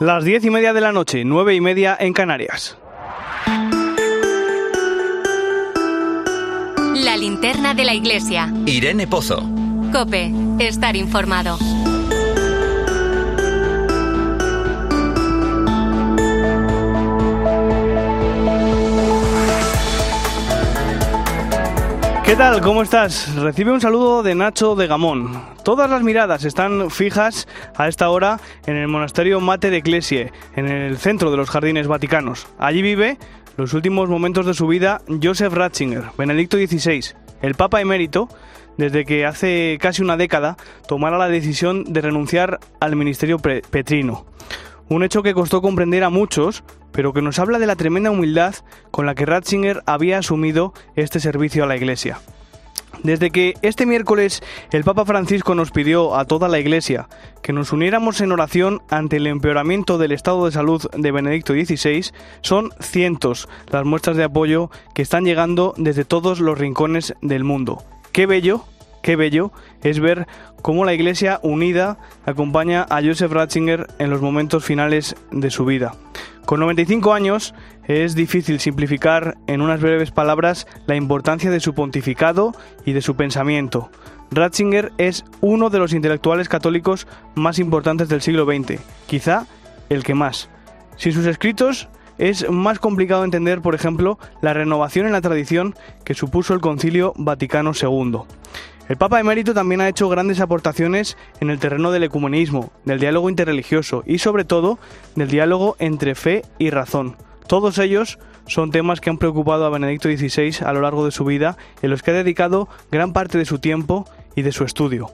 Las diez y media de la noche, nueve y media en Canarias. La linterna de la iglesia. Irene Pozo. Cope, estar informado. ¿Qué tal? ¿Cómo estás? Recibe un saludo de Nacho de Gamón. Todas las miradas están fijas a esta hora en el monasterio Mater Ecclesiae, en el centro de los jardines vaticanos. Allí vive los últimos momentos de su vida Joseph Ratzinger, Benedicto XVI, el Papa emérito, desde que hace casi una década tomara la decisión de renunciar al ministerio petrino. Un hecho que costó comprender a muchos, pero que nos habla de la tremenda humildad con la que Ratzinger había asumido este servicio a la Iglesia. Desde que este miércoles el Papa Francisco nos pidió a toda la Iglesia que nos uniéramos en oración ante el empeoramiento del estado de salud de Benedicto XVI, son cientos las muestras de apoyo que están llegando desde todos los rincones del mundo. Qué bello Qué bello es ver cómo la Iglesia unida acompaña a Joseph Ratzinger en los momentos finales de su vida. Con 95 años es difícil simplificar en unas breves palabras la importancia de su pontificado y de su pensamiento. Ratzinger es uno de los intelectuales católicos más importantes del siglo XX, quizá el que más. Sin sus escritos es más complicado entender, por ejemplo, la renovación en la tradición que supuso el Concilio Vaticano II. El Papa emérito también ha hecho grandes aportaciones en el terreno del ecumenismo, del diálogo interreligioso y sobre todo del diálogo entre fe y razón. Todos ellos son temas que han preocupado a Benedicto XVI a lo largo de su vida, en los que ha dedicado gran parte de su tiempo y de su estudio.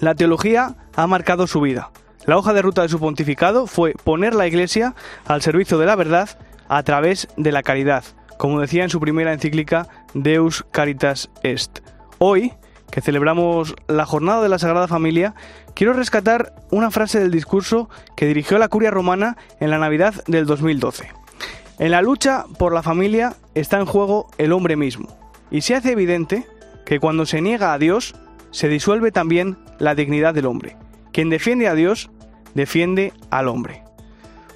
La teología ha marcado su vida. La hoja de ruta de su pontificado fue poner la Iglesia al servicio de la verdad a través de la caridad, como decía en su primera encíclica Deus Caritas Est. Hoy, que celebramos la jornada de la Sagrada Familia, quiero rescatar una frase del discurso que dirigió la curia romana en la Navidad del 2012. En la lucha por la familia está en juego el hombre mismo, y se hace evidente que cuando se niega a Dios, se disuelve también la dignidad del hombre. Quien defiende a Dios, defiende al hombre.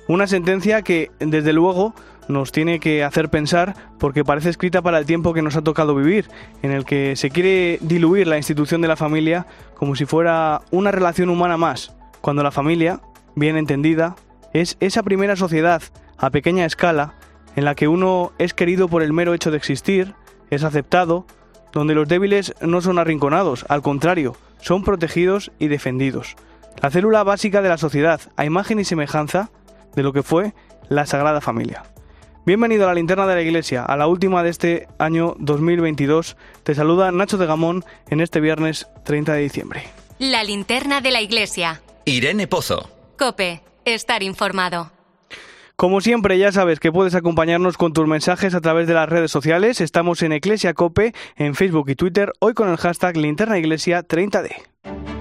Una sentencia que, desde luego, nos tiene que hacer pensar porque parece escrita para el tiempo que nos ha tocado vivir, en el que se quiere diluir la institución de la familia como si fuera una relación humana más, cuando la familia, bien entendida, es esa primera sociedad a pequeña escala en la que uno es querido por el mero hecho de existir, es aceptado, donde los débiles no son arrinconados, al contrario, son protegidos y defendidos. La célula básica de la sociedad, a imagen y semejanza de lo que fue la Sagrada Familia. Bienvenido a la linterna de la iglesia, a la última de este año 2022. Te saluda Nacho de Gamón en este viernes 30 de diciembre. La linterna de la iglesia. Irene Pozo. Cope, estar informado. Como siempre, ya sabes que puedes acompañarnos con tus mensajes a través de las redes sociales. Estamos en Iglesia Cope, en Facebook y Twitter, hoy con el hashtag Linterna Iglesia 30D.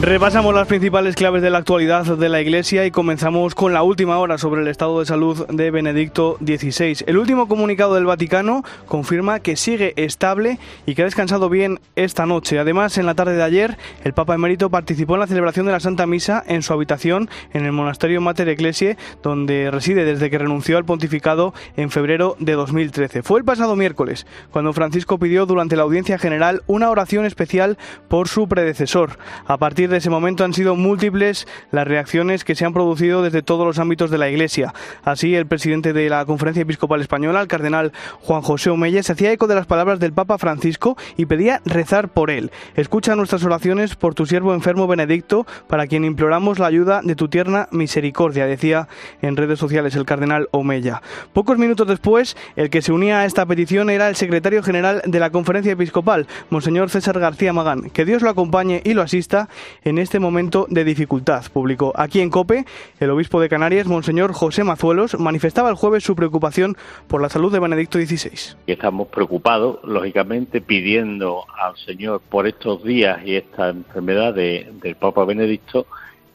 Repasamos las principales claves de la actualidad de la Iglesia y comenzamos con la última hora sobre el estado de salud de Benedicto XVI. El último comunicado del Vaticano confirma que sigue estable y que ha descansado bien esta noche. Además, en la tarde de ayer, el Papa emérito participó en la celebración de la Santa Misa en su habitación en el monasterio Mater Ecclesiae, donde reside desde que renunció al pontificado en febrero de 2013. Fue el pasado miércoles cuando Francisco pidió durante la audiencia general una oración especial por su predecesor. A partir de ese momento han sido múltiples las reacciones que se han producido desde todos los ámbitos de la Iglesia. Así, el presidente de la Conferencia Episcopal Española, el cardenal Juan José Omeya, se hacía eco de las palabras del Papa Francisco y pedía rezar por él. Escucha nuestras oraciones por tu siervo enfermo Benedicto, para quien imploramos la ayuda de tu tierna misericordia, decía en redes sociales el cardenal Omeya. Pocos minutos después, el que se unía a esta petición era el secretario general de la Conferencia Episcopal, Monseñor César García Magán. Que Dios lo acompañe y lo asista en este momento de dificultad, publicó. Aquí en COPE, el obispo de Canarias, Monseñor José Mazuelos, manifestaba el jueves su preocupación por la salud de Benedicto XVI. Estamos preocupados, lógicamente, pidiendo al Señor por estos días y esta enfermedad del Papa Benedicto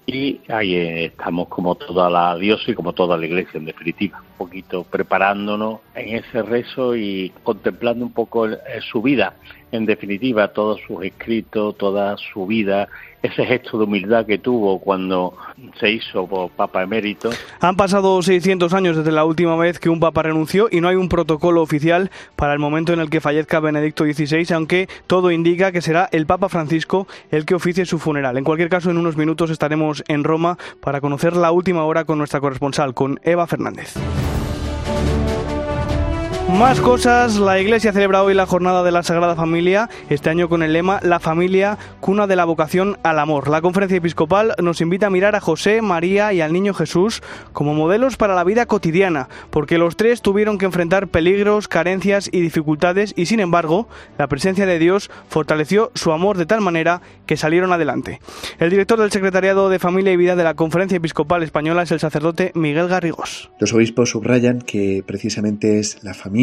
y ahí estamos como toda la y como toda la iglesia en definitiva, un poquito preparándonos en ese rezo y contemplando un poco su vida, en definitiva, todos sus escritos, toda su vida, ese gesto de humildad que tuvo cuando se hizo Papa emérito. Han pasado 600 años desde la última vez que un Papa renunció y no hay un protocolo oficial para el momento en el que fallezca Benedicto XVI, aunque todo indica que será el Papa Francisco el que oficie su funeral. En cualquier caso, en unos minutos estaremos en Roma para conocer la última hora con nuestra corresponsal, con Eva Fernández. Más cosas, la Iglesia celebra hoy la jornada de la Sagrada Familia, este año con el lema La familia, cuna de la vocación al amor. La conferencia episcopal nos invita a mirar a José, María y al Niño Jesús como modelos para la vida cotidiana, porque los tres tuvieron que enfrentar peligros, carencias y dificultades y sin embargo la presencia de Dios fortaleció su amor de tal manera que salieron adelante. El director del Secretariado de Familia y Vida de la Conferencia Episcopal Española es el sacerdote Miguel Garrigós. Los obispos subrayan que precisamente es la familia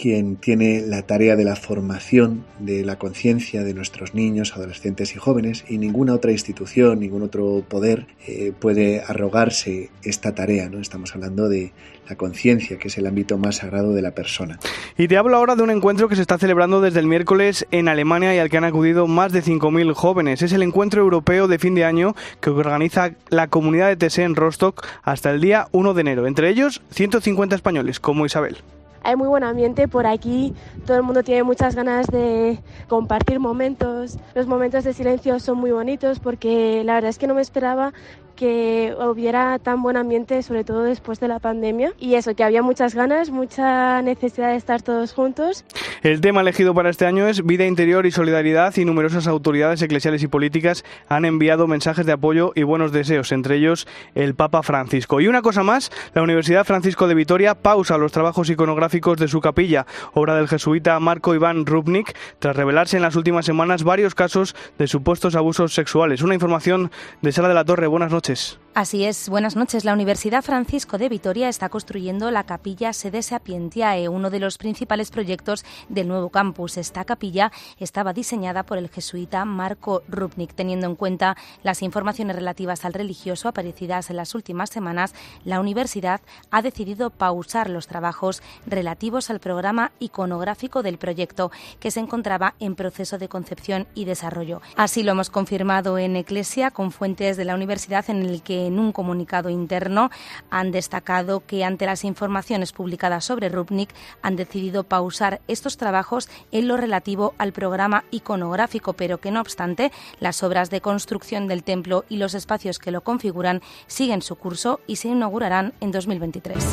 quien tiene la tarea de la formación de la conciencia de nuestros niños, adolescentes y jóvenes y ninguna otra institución, ningún otro poder eh, puede arrogarse esta tarea. ¿no? Estamos hablando de la conciencia, que es el ámbito más sagrado de la persona. Y te hablo ahora de un encuentro que se está celebrando desde el miércoles en Alemania y al que han acudido más de 5.000 jóvenes. Es el encuentro europeo de fin de año que organiza la comunidad de TSE en Rostock hasta el día 1 de enero. Entre ellos, 150 españoles, como Isabel hay muy buen ambiente por aquí, todo el mundo tiene muchas ganas de compartir momentos, los momentos de silencio son muy bonitos porque la verdad es que no me esperaba que hubiera tan buen ambiente, sobre todo después de la pandemia. Y eso, que había muchas ganas, mucha necesidad de estar todos juntos. El tema elegido para este año es vida interior y solidaridad y numerosas autoridades eclesiales y políticas han enviado mensajes de apoyo y buenos deseos, entre ellos el Papa Francisco. Y una cosa más, la Universidad Francisco de Vitoria pausa los trabajos iconográficos de su capilla, obra del jesuita Marco Iván Rubnik, tras revelarse en las últimas semanas varios casos de supuestos abusos sexuales. Una información de Sala de la Torre. Buenas noches. notice. Así es, buenas noches. La Universidad Francisco de Vitoria está construyendo la capilla Sede Sapientiae, uno de los principales proyectos del nuevo campus. Esta capilla estaba diseñada por el jesuita Marco Rupnik. Teniendo en cuenta las informaciones relativas al religioso aparecidas en las últimas semanas, la universidad ha decidido pausar los trabajos relativos al programa iconográfico del proyecto, que se encontraba en proceso de concepción y desarrollo. Así lo hemos confirmado en Eclesia con fuentes de la universidad en el que en un comunicado interno han destacado que ante las informaciones publicadas sobre Rupnik han decidido pausar estos trabajos en lo relativo al programa iconográfico, pero que no obstante las obras de construcción del templo y los espacios que lo configuran siguen su curso y se inaugurarán en 2023.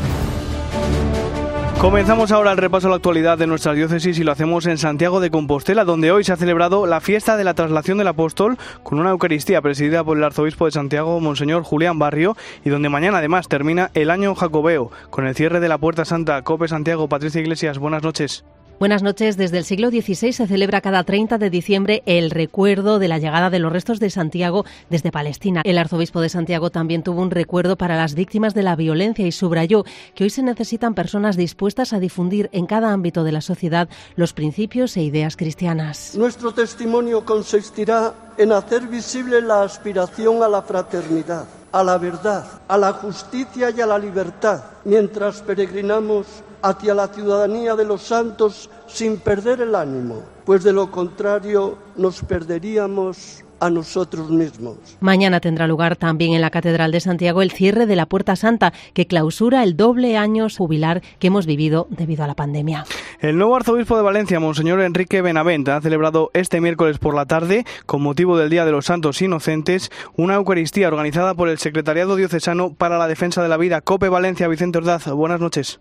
Comenzamos ahora el repaso a la actualidad de nuestra diócesis y lo hacemos en Santiago de Compostela, donde hoy se ha celebrado la fiesta de la traslación del apóstol con una Eucaristía presidida por el arzobispo de Santiago, Monseñor Julián Barrio, y donde mañana además termina el año jacobeo con el cierre de la Puerta Santa. Cope Santiago, Patricia Iglesias, buenas noches. Buenas noches. Desde el siglo XVI se celebra cada 30 de diciembre el recuerdo de la llegada de los restos de Santiago desde Palestina. El arzobispo de Santiago también tuvo un recuerdo para las víctimas de la violencia y subrayó que hoy se necesitan personas dispuestas a difundir en cada ámbito de la sociedad los principios e ideas cristianas. Nuestro testimonio consistirá en hacer visible la aspiración a la fraternidad, a la verdad, a la justicia y a la libertad, mientras peregrinamos hacia la ciudadanía de los santos sin perder el ánimo, pues de lo contrario nos perderíamos a nosotros mismos. Mañana tendrá lugar también en la Catedral de Santiago el cierre de la Puerta Santa, que clausura el doble año jubilar que hemos vivido debido a la pandemia. El nuevo arzobispo de Valencia, Monseñor Enrique Benavent, ha celebrado este miércoles por la tarde, con motivo del Día de los Santos Inocentes, una Eucaristía organizada por el Secretariado Diocesano para la Defensa de la Vida, COPE Valencia. Vicente Ordaz, buenas noches.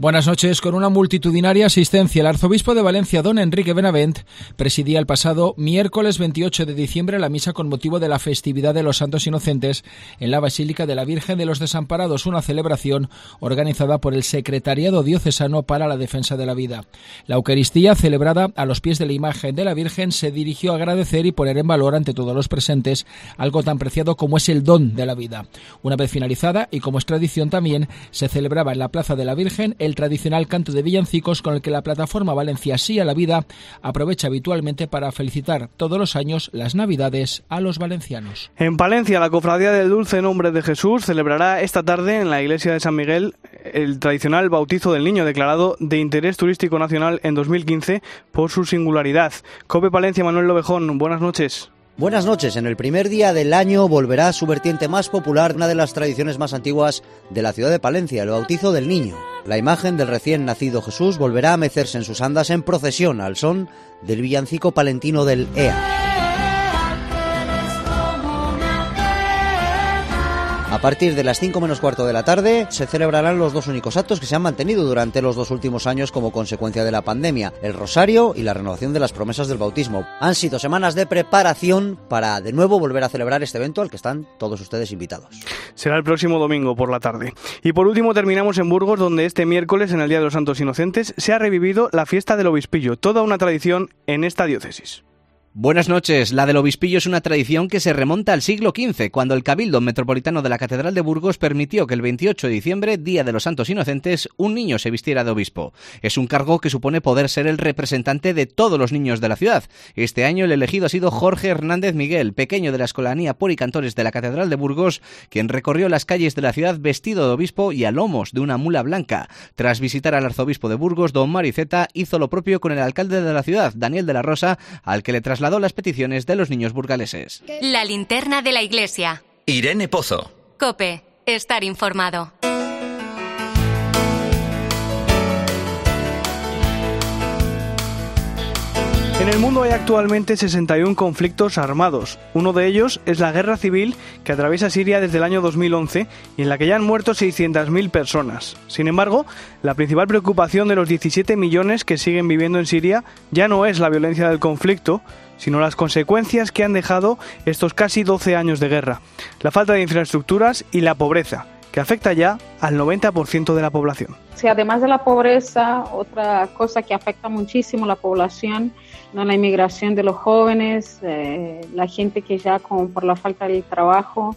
Buenas noches. Con una multitudinaria asistencia, el arzobispo de Valencia, don Enrique Benavent, presidía el pasado miércoles 28 de diciembre la misa con motivo de la festividad de los Santos Inocentes en la Basílica de la Virgen de los Desamparados, una celebración organizada por el Secretariado Diocesano para la Defensa de la Vida. La Eucaristía, celebrada a los pies de la imagen de la Virgen, se dirigió a agradecer y poner en valor ante todos los presentes algo tan preciado como es el don de la vida. Una vez finalizada, y como es tradición también, se celebraba en la Plaza de la Virgen el tradicional canto de villancicos con el que la plataforma Valencia Sí a la Vida aprovecha habitualmente para felicitar todos los años las Navidades a los valencianos. En Palencia, la Cofradía del Dulce Nombre de Jesús celebrará esta tarde en la iglesia de San Miguel el tradicional bautizo del niño declarado de interés turístico nacional en 2015 por su singularidad. Cope Palencia, Manuel Lobejón, buenas noches. Buenas noches. En el primer día del año volverá su vertiente más popular, una de las tradiciones más antiguas de la ciudad de Palencia, el bautizo del niño. La imagen del recién nacido Jesús volverá a mecerse en sus andas en procesión al son del villancico palentino del EA. A partir de las 5 menos cuarto de la tarde se celebrarán los dos únicos actos que se han mantenido durante los dos últimos años como consecuencia de la pandemia, el rosario y la renovación de las promesas del bautismo. Han sido semanas de preparación para de nuevo volver a celebrar este evento al que están todos ustedes invitados. Será el próximo domingo por la tarde. Y por último terminamos en Burgos donde este miércoles en el Día de los Santos Inocentes se ha revivido la fiesta del obispillo, toda una tradición en esta diócesis. Buenas noches. La del obispillo es una tradición que se remonta al siglo XV, cuando el Cabildo Metropolitano de la Catedral de Burgos permitió que el 28 de diciembre, Día de los Santos Inocentes, un niño se vistiera de obispo. Es un cargo que supone poder ser el representante de todos los niños de la ciudad. Este año el elegido ha sido Jorge Hernández Miguel, pequeño de la Escolanía por y Cantores de la Catedral de Burgos, quien recorrió las calles de la ciudad vestido de obispo y a lomos de una mula blanca. Tras visitar al arzobispo de Burgos, don Mariceta, hizo lo propio con el alcalde de la ciudad, Daniel de la Rosa, al que le trasladó trasladó las peticiones de los niños burgaleses. La linterna de la iglesia. Irene Pozo. Cope, estar informado. En el mundo hay actualmente 61 conflictos armados. Uno de ellos es la guerra civil que atraviesa Siria desde el año 2011 y en la que ya han muerto 600.000 personas. Sin embargo, la principal preocupación de los 17 millones que siguen viviendo en Siria ya no es la violencia del conflicto, sino las consecuencias que han dejado estos casi 12 años de guerra, la falta de infraestructuras y la pobreza, que afecta ya al 90% de la población. Sí, además de la pobreza, otra cosa que afecta muchísimo a la población, ¿no? la inmigración de los jóvenes, eh, la gente que ya con, por la falta de trabajo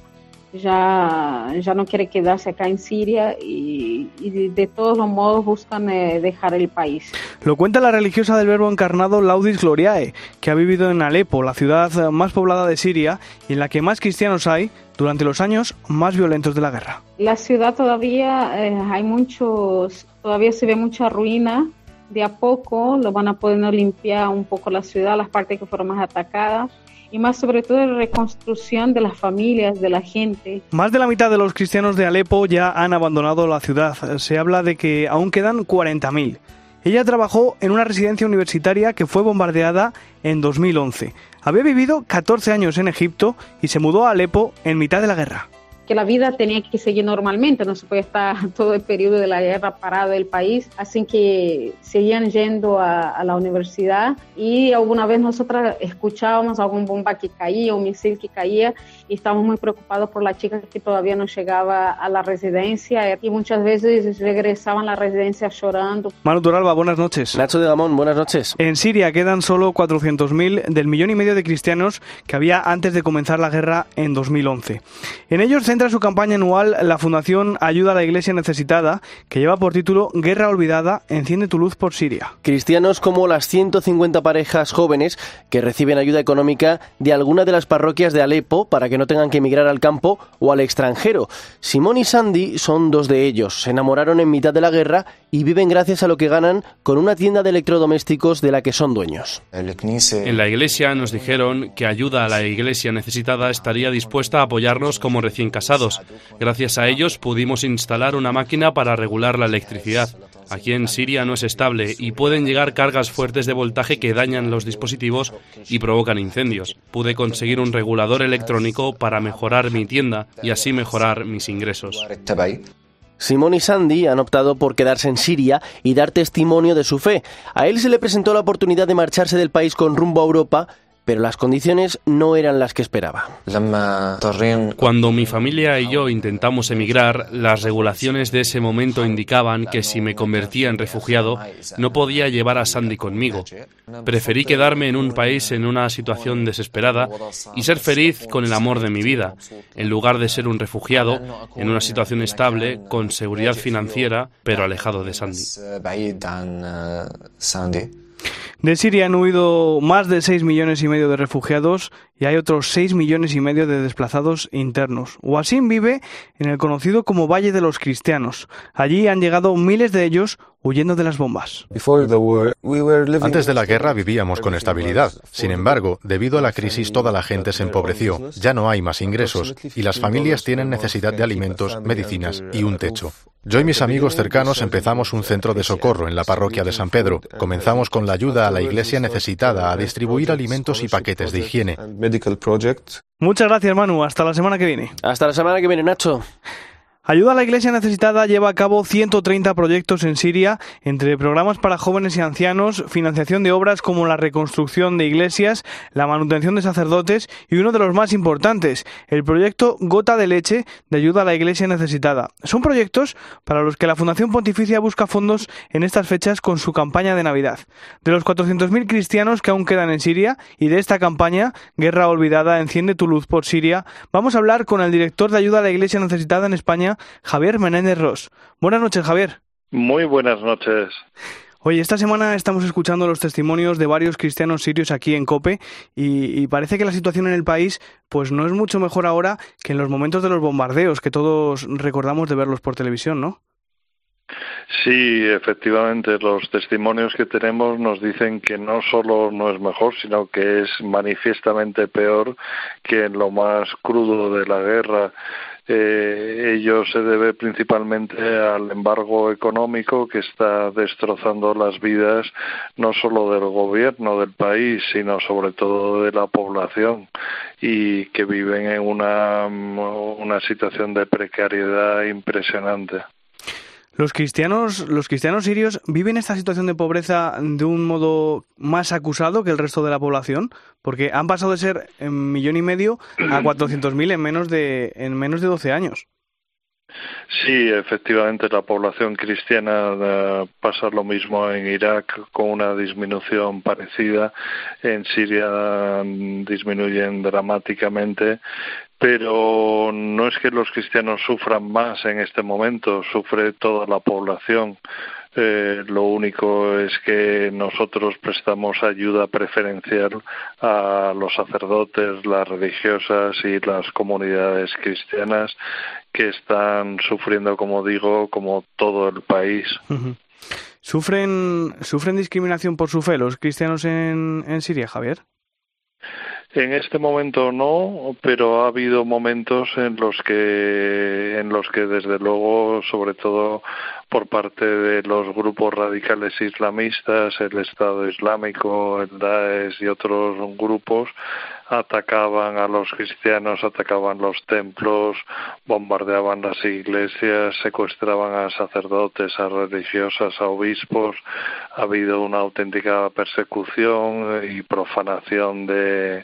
ya, ya no quiere quedarse acá en Siria y, y de todos los modos buscan eh, dejar el país. Lo cuenta la religiosa del Verbo encarnado Laudis Gloriae, que ha vivido en Alepo, la ciudad más poblada de Siria y en la que más cristianos hay durante los años más violentos de la guerra. La ciudad todavía eh, hay muchos, todavía se ve mucha ruina. De a poco lo van a poder limpiar un poco la ciudad, las partes que fueron más atacadas y más sobre todo la reconstrucción de las familias, de la gente. Más de la mitad de los cristianos de Alepo ya han abandonado la ciudad. Se habla de que aún quedan 40.000. Ella trabajó en una residencia universitaria que fue bombardeada en 2011. Había vivido 14 años en Egipto y se mudó a Alepo en mitad de la guerra que la vida tenía que seguir normalmente, no se puede estar todo el periodo de la guerra parado el país, así que seguían yendo a, a, la universidad y alguna vez nosotras escuchábamos algún bomba que caía, un misil que caía y estábamos muy preocupados por la chica que todavía no llegaba a la residencia y muchas veces regresaban a la residencia llorando. Manu Turalba, buenas noches. Nacho de Gamón, buenas noches. En Siria quedan solo 400.000 del millón y medio de cristianos que había antes de comenzar la guerra en 2011. En ellos centra su campaña anual la Fundación Ayuda a la Iglesia Necesitada, que lleva por título Guerra Olvidada, enciende tu luz por Siria. Cristianos como las 150 parejas jóvenes que reciben ayuda económica de alguna de las parroquias de Alepo para que no tengan que emigrar al campo o al extranjero. Simón y Sandy son dos de ellos. Se enamoraron en mitad de la guerra y viven gracias a lo que ganan con una tienda de electrodomésticos de la que son dueños. En la iglesia nos dijeron que ayuda a la iglesia necesitada estaría dispuesta a apoyarnos como recién casados. Gracias a ellos pudimos instalar una máquina para regular la electricidad. Aquí en Siria no es estable y pueden llegar cargas fuertes de voltaje que dañan los dispositivos y provocan incendios. Pude conseguir un regulador electrónico para mejorar mi tienda y así mejorar mis ingresos. Simón y Sandy han optado por quedarse en Siria y dar testimonio de su fe. A él se le presentó la oportunidad de marcharse del país con rumbo a Europa, pero las condiciones no eran las que esperaba. Cuando mi familia y yo intentamos emigrar, las regulaciones de ese momento indicaban que si me convertía en refugiado, no podía llevar a Sandy conmigo. Preferí quedarme en un país en una situación desesperada y ser feliz con el amor de mi vida, en lugar de ser un refugiado en una situación estable, con seguridad financiera, pero alejado de Sandy. De Siria han huido más de 6 millones y medio de refugiados y hay otros 6 millones y medio de desplazados internos. Wasim vive en el conocido como Valle de los Cristianos. Allí han llegado miles de ellos huyendo de las bombas. Antes de la guerra vivíamos con estabilidad. Sin embargo, debido a la crisis toda la gente se empobreció, ya no hay más ingresos y las familias tienen necesidad de alimentos, medicinas y un techo. Yo y mis amigos cercanos empezamos un centro de socorro en la parroquia de San Pedro. Comenzamos con la ayuda a la iglesia necesitada a distribuir alimentos y paquetes de higiene. Muchas gracias, Manu. Hasta la semana que viene. Hasta la semana que viene, Nacho. Ayuda a la Iglesia Necesitada lleva a cabo 130 proyectos en Siria, entre programas para jóvenes y ancianos, financiación de obras como la reconstrucción de iglesias, la manutención de sacerdotes y uno de los más importantes, el proyecto Gota de Leche de Ayuda a la Iglesia Necesitada. Son proyectos para los que la Fundación Pontificia busca fondos en estas fechas con su campaña de Navidad. De los 400.000 cristianos que aún quedan en Siria y de esta campaña, Guerra Olvidada, Enciende tu luz por Siria, vamos a hablar con el director de Ayuda a la Iglesia Necesitada en España, Javier Menéndez Ross. Buenas noches, Javier. Muy buenas noches. Oye, esta semana estamos escuchando los testimonios de varios cristianos sirios aquí en Cope y, y, parece que la situación en el país pues no es mucho mejor ahora que en los momentos de los bombardeos que todos recordamos de verlos por televisión, ¿no? Sí, efectivamente, los testimonios que tenemos nos dicen que no solo no es mejor, sino que es manifiestamente peor que en lo más crudo de la guerra eh, ello se debe principalmente al embargo económico que está destrozando las vidas no solo del gobierno del país, sino sobre todo de la población y que viven en una, una situación de precariedad impresionante. Los cristianos, los cristianos sirios viven esta situación de pobreza de un modo más acusado que el resto de la población, porque han pasado de ser un millón y medio a 400.000 en menos de en menos de 12 años. Sí, efectivamente, la población cristiana eh, pasa lo mismo en Irak con una disminución parecida. En Siria disminuyen dramáticamente pero no es que los cristianos sufran más en este momento, sufre toda la población. Eh, lo único es que nosotros prestamos ayuda preferencial a los sacerdotes, las religiosas y las comunidades cristianas que están sufriendo, como digo, como todo el país. ¿Sufren, ¿Sufren discriminación por su fe los cristianos en, en Siria, Javier? En este momento no, pero ha habido momentos en los que, en los que desde luego, sobre todo por parte de los grupos radicales islamistas, el Estado Islámico, el Daesh y otros grupos, atacaban a los cristianos, atacaban los templos, bombardeaban las iglesias, secuestraban a sacerdotes, a religiosas, a obispos. Ha habido una auténtica persecución y profanación de,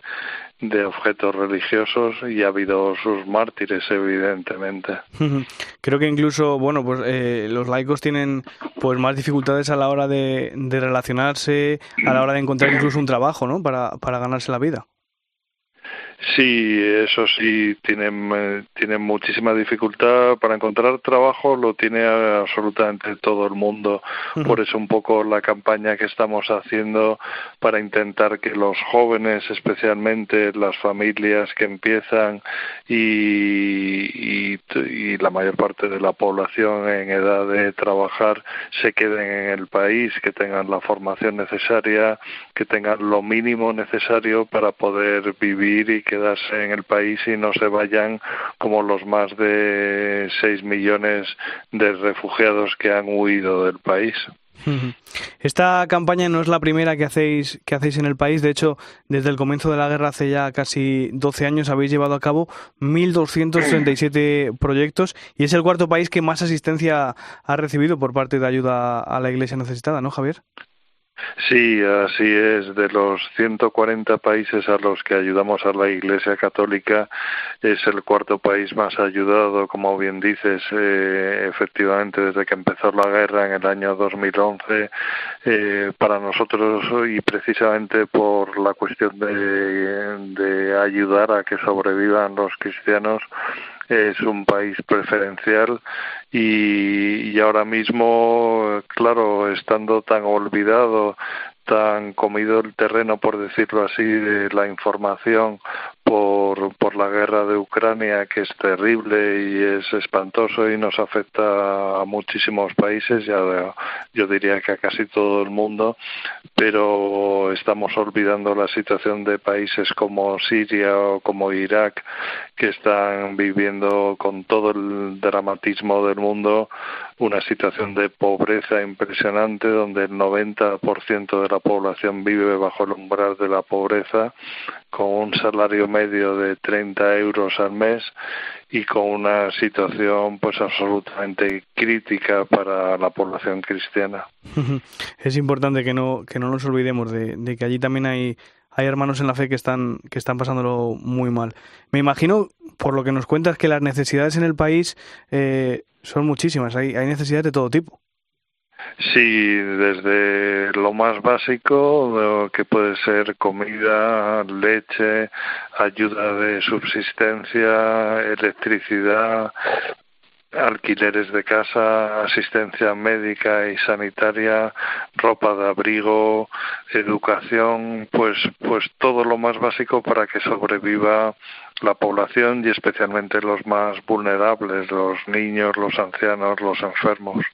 de objetos religiosos y ha habido sus mártires evidentemente. Creo que incluso bueno pues eh, los laicos tienen pues más dificultades a la hora de, de relacionarse a la hora de encontrar incluso un trabajo no para, para ganarse la vida Sí, eso sí, tienen, tienen muchísima dificultad para encontrar trabajo, lo tiene absolutamente todo el mundo. Por eso un poco la campaña que estamos haciendo para intentar que los jóvenes, especialmente las familias que empiezan y, y, la mayor parte de la población en edad de trabajar se queden en el país, que tengan la formación necesaria, que tengan lo mínimo necesario para poder vivir y quedarse en el país y no se vayan como los más de 6 millones de refugiados que han huido del país. Esta campaña no es la primera que hacéis, que hacéis en el país. De hecho, desde el comienzo de la guerra, hace ya casi 12 años, habéis llevado a cabo 1.237 proyectos y es el cuarto país que más asistencia ha recibido por parte de ayuda a la Iglesia necesitada, ¿no, Javier? Sí, así es. De los 140 países a los que ayudamos a la Iglesia Católica, es el cuarto país más ayudado, como bien dices, eh, efectivamente, desde que empezó la guerra en el año 2011. Eh, para nosotros, y precisamente por la cuestión de, de ayudar a que sobrevivan los cristianos, es un país preferencial y, y ahora mismo, claro, estando tan olvidado, tan comido el terreno, por decirlo así, de la información por, por la guerra de Ucrania, que es terrible y es espantoso y nos afecta a muchísimos países, ya yo diría que a casi todo el mundo, pero estamos olvidando la situación de países como Siria o como Irak, que están viviendo con todo el dramatismo del mundo una situación de pobreza impresionante donde el 90% de la población vive bajo el umbral de la pobreza con un salario medio de 30 euros al mes y con una situación pues absolutamente crítica para la población cristiana. Es importante que no que no nos olvidemos de, de que allí también hay hay hermanos en la fe que están que están pasándolo muy mal. Me imagino por lo que nos cuentas que las necesidades en el país eh, son muchísimas, hay, hay necesidades de todo tipo. Sí, desde lo más básico, que puede ser comida, leche, ayuda de subsistencia, electricidad, alquileres de casa, asistencia médica y sanitaria, ropa de abrigo, educación, pues pues todo lo más básico para que sobreviva la población y especialmente los más vulnerables, los niños, los ancianos, los enfermos.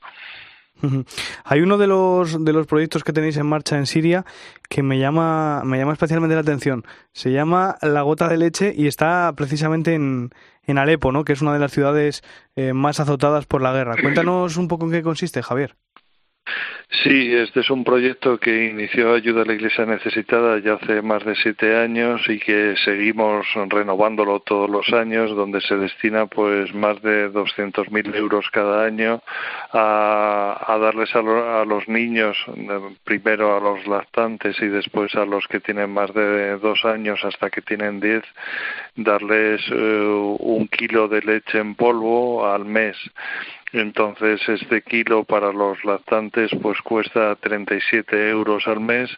Hay uno de los, de los proyectos que tenéis en marcha en Siria que me llama, me llama especialmente la atención. Se llama La Gota de Leche y está precisamente en, en Alepo, ¿no? que es una de las ciudades eh, más azotadas por la guerra. Cuéntanos un poco en qué consiste, Javier. Sí, este es un proyecto que inició Ayuda a la Iglesia Necesitada ya hace más de siete años y que seguimos renovándolo todos los años, donde se destina pues más de 200.000 euros cada año a, darles a, los niños, primero a los lactantes y después a los que tienen más de dos años hasta que tienen diez, darles eh, un kilo de leche en polvo al mes entonces, este kilo para los lactantes pues cuesta 37 euros al mes,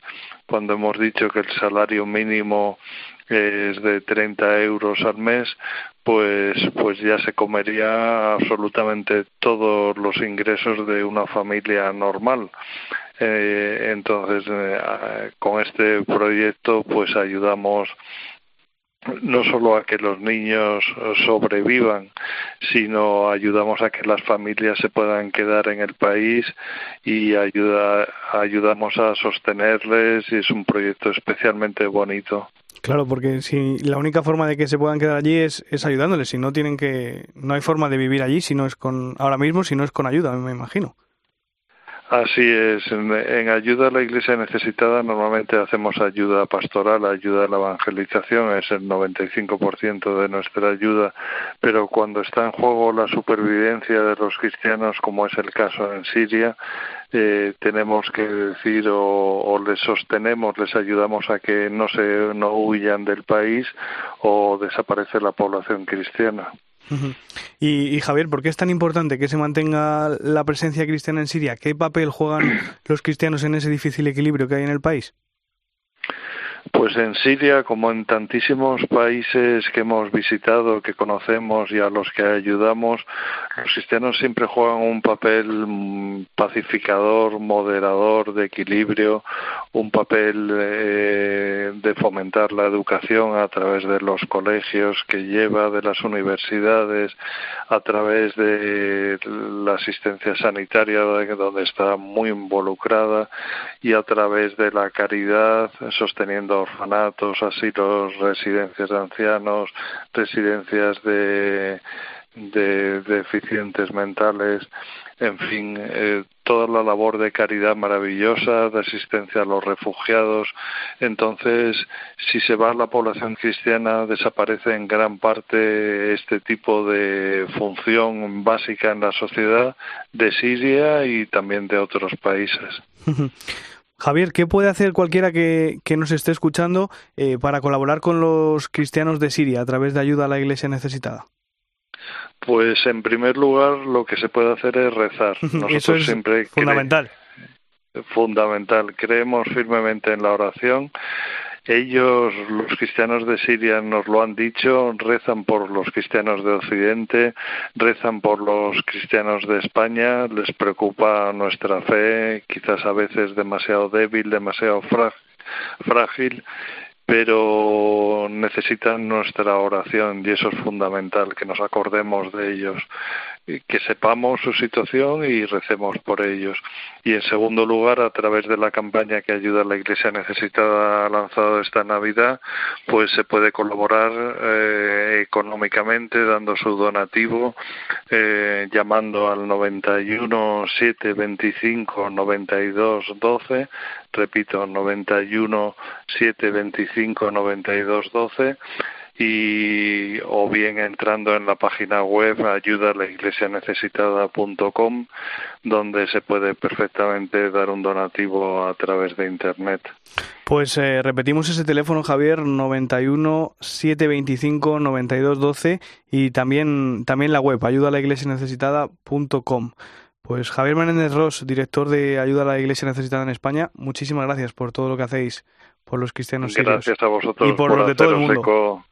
cuando hemos dicho que el salario mínimo es de 30 euros al mes, pues, pues ya se comería absolutamente todos los ingresos de una familia normal. Eh, entonces, eh, con este proyecto, pues ayudamos no solo a que los niños sobrevivan, sino ayudamos a que las familias se puedan quedar en el país y ayuda, ayudamos a sostenerles y es un proyecto especialmente bonito. Claro, porque si la única forma de que se puedan quedar allí es, es ayudándoles, si no tienen que, no hay forma de vivir allí si no es con, ahora mismo si no es con ayuda, me imagino. Así es, en, ayuda a la iglesia necesitada normalmente hacemos ayuda pastoral, ayuda a la evangelización, es el 95% de nuestra ayuda, pero cuando está en juego la supervivencia de los cristianos, como es el caso en Siria, eh, tenemos que decir o, o, les sostenemos, les ayudamos a que no se no huyan del país o desaparece la población cristiana y, Javier, ¿por qué es tan importante que se mantenga la presencia cristiana en Siria? ¿Qué papel juegan los cristianos en ese difícil equilibrio que hay en el país? Pues en Siria, como en tantísimos países que hemos visitado, que conocemos y a los que ayudamos, los cristianos siempre juegan un papel mm, pacificador, moderador, de equilibrio, un papel eh, de fomentar la educación a través de los colegios que lleva, de las universidades, a través de la asistencia sanitaria donde está muy involucrada y a través de la caridad sosteniendo orfanatos, asilos, residencias de ancianos, residencias de, de deficientes mentales, en fin, eh, toda la labor de caridad maravillosa, de asistencia a los refugiados. Entonces, si se va a la población cristiana, desaparece en gran parte este tipo de función básica en la sociedad de Siria y también de otros países. Javier, ¿qué puede hacer cualquiera que, nos esté escuchando eh, para colaborar con los cristianos de Siria a través de ayuda a la iglesia necesitada? Pues en primer lugar lo que se puede hacer es rezar. Nosotros Eso es siempre fundamental. fundamental. Creemos firmemente en la oración. Ellos, los cristianos de Siria, nos lo han dicho, rezan por los cristianos de Occidente, rezan por los cristianos de España, les preocupa nuestra fe, quizás a veces demasiado débil, demasiado frágil, pero necesitan nuestra oración y eso es fundamental, que nos acordemos de ellos, que sepamos su situación y recemos por ellos. Y en segundo lugar, a través de la campaña que ayuda a la Iglesia Necesitada lanzado esta Navidad, pues se puede colaborar eh, económicamente dando su donativo, eh, llamando al 91 725 92 12 repito, 91 725 92 12 y o bien entrando en la página web ayuda donde se puede perfectamente dar un donativo a través de internet. Pues eh, repetimos ese teléfono Javier 91 725 92 12 y también también la web ayuda. Pues Javier Menéndez Ross, director de Ayuda a la Iglesia Necesitada en España, muchísimas gracias por todo lo que hacéis por los cristianos Gracias a vosotros y por, los de todo el mundo.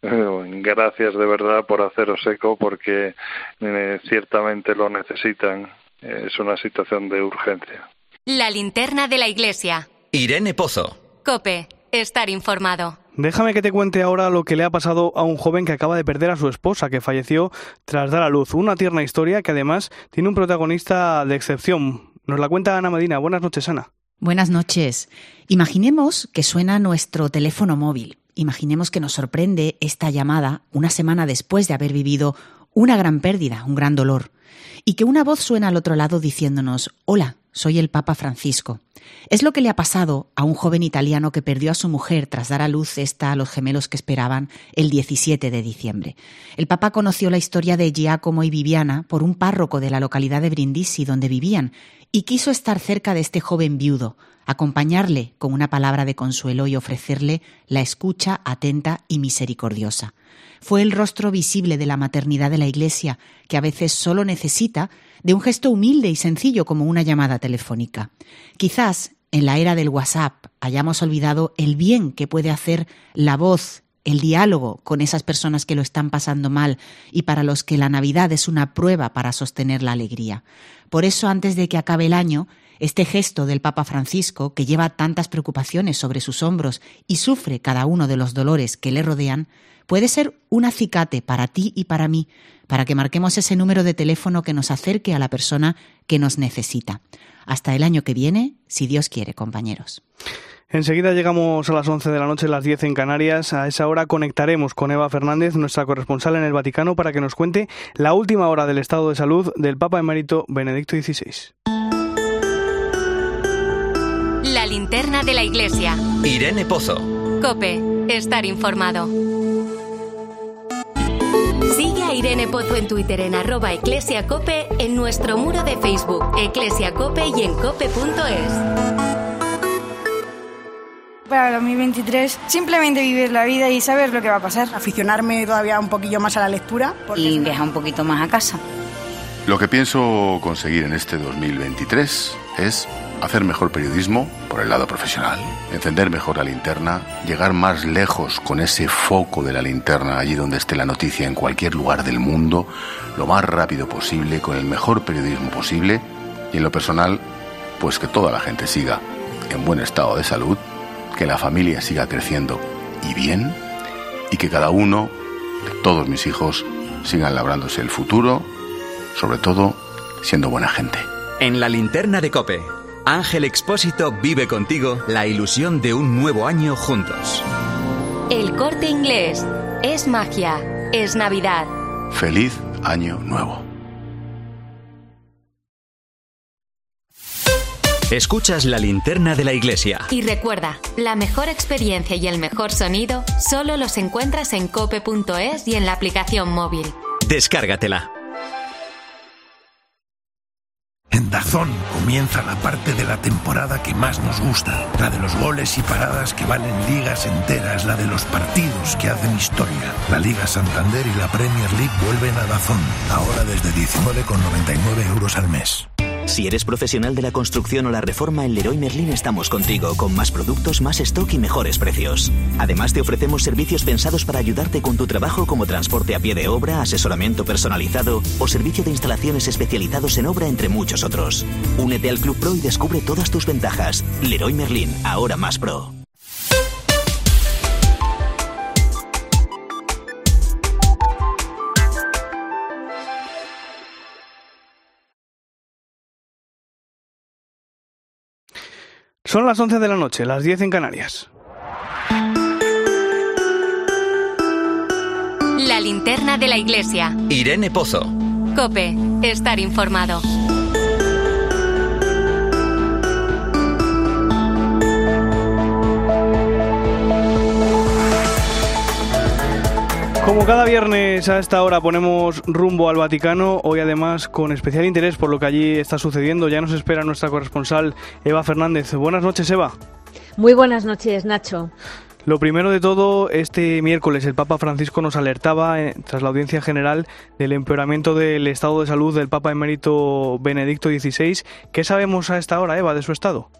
Gracias de verdad por haceros eco porque eh, ciertamente lo necesitan. Es una situación de urgencia. La linterna de la iglesia. Irene Pozo. Cope, estar informado. Déjame que te cuente ahora lo que le ha pasado a un joven que acaba de perder a su esposa, que falleció tras dar a luz. Una tierna historia que además tiene un protagonista de excepción. Nos la cuenta Ana Medina. Buenas noches, Ana. Buenas noches. Imaginemos que suena nuestro teléfono móvil. Imaginemos que nos sorprende esta llamada una semana después de haber vivido una gran pérdida, un gran dolor, y que una voz suena al otro lado diciéndonos, Hola, soy el Papa Francisco. Es lo que le ha pasado a un joven italiano que perdió a su mujer tras dar a luz esta a los gemelos que esperaban el 17 de diciembre. El Papa conoció la historia de Giacomo y Viviana por un párroco de la localidad de Brindisi donde vivían y quiso estar cerca de este joven viudo, acompañarle con una palabra de consuelo y ofrecerle la escucha atenta y misericordiosa. Fue el rostro visible de la maternidad de la Iglesia, que a veces solo necesita de un gesto humilde y sencillo como una llamada telefónica. Quizás en la era del WhatsApp hayamos olvidado el bien que puede hacer la voz, el diálogo con esas personas que lo están pasando mal y para los que la Navidad es una prueba para sostener la alegría. Por eso, antes de que acabe el año, este gesto del Papa Francisco, que lleva tantas preocupaciones sobre sus hombros y sufre cada uno de los dolores que le rodean, puede ser un acicate para ti y para mí, para que marquemos ese número de teléfono que nos acerque a la persona que nos necesita. Hasta el año que viene, si Dios quiere, compañeros. Enseguida llegamos a las 11 de la noche, las 10 en Canarias. A esa hora conectaremos con Eva Fernández, nuestra corresponsal en el Vaticano, para que nos cuente la última hora del estado de salud del Papa emérito Benedicto XVI. La linterna de la iglesia. Irene Pozo. Cope, estar informado. Irene Pozo en Twitter en arroba eclesiacope, en nuestro muro de Facebook, eclesiacope y en cope.es. Para 2023, simplemente vivir la vida y saber lo que va a pasar. Aficionarme todavía un poquillo más a la lectura. Y viajar un poquito más a casa. Lo que pienso conseguir en este 2023 es hacer mejor periodismo por el lado profesional, encender mejor la linterna, llegar más lejos con ese foco de la linterna allí donde esté la noticia en cualquier lugar del mundo, lo más rápido posible, con el mejor periodismo posible y en lo personal, pues que toda la gente siga en buen estado de salud, que la familia siga creciendo y bien y que cada uno de todos mis hijos sigan labrándose el futuro, sobre todo siendo buena gente. En la linterna de Cope Ángel Expósito vive contigo la ilusión de un nuevo año juntos. El corte inglés es magia, es Navidad. Feliz año nuevo. Escuchas la linterna de la iglesia. Y recuerda, la mejor experiencia y el mejor sonido solo los encuentras en cope.es y en la aplicación móvil. Descárgatela. Dazón comienza la parte de la temporada que más nos gusta, la de los goles y paradas que valen ligas enteras, la de los partidos que hacen historia. La Liga Santander y la Premier League vuelven a Dazón, ahora desde 19,99 euros al mes. Si eres profesional de la construcción o la reforma, en Leroy Merlin estamos contigo, con más productos, más stock y mejores precios. Además, te ofrecemos servicios pensados para ayudarte con tu trabajo como transporte a pie de obra, asesoramiento personalizado o servicio de instalaciones especializados en obra, entre muchos otros. Únete al Club Pro y descubre todas tus ventajas. Leroy Merlin, ahora más pro. Son las 11 de la noche, las 10 en Canarias. La linterna de la iglesia. Irene Pozo. Cope, estar informado. Como cada viernes a esta hora ponemos rumbo al Vaticano, hoy además con especial interés por lo que allí está sucediendo, ya nos espera nuestra corresponsal Eva Fernández. Buenas noches, Eva. Muy buenas noches, Nacho. Lo primero de todo, este miércoles el Papa Francisco nos alertaba, eh, tras la audiencia general, del empeoramiento del estado de salud del Papa emérito Benedicto XVI. ¿Qué sabemos a esta hora, Eva, de su estado?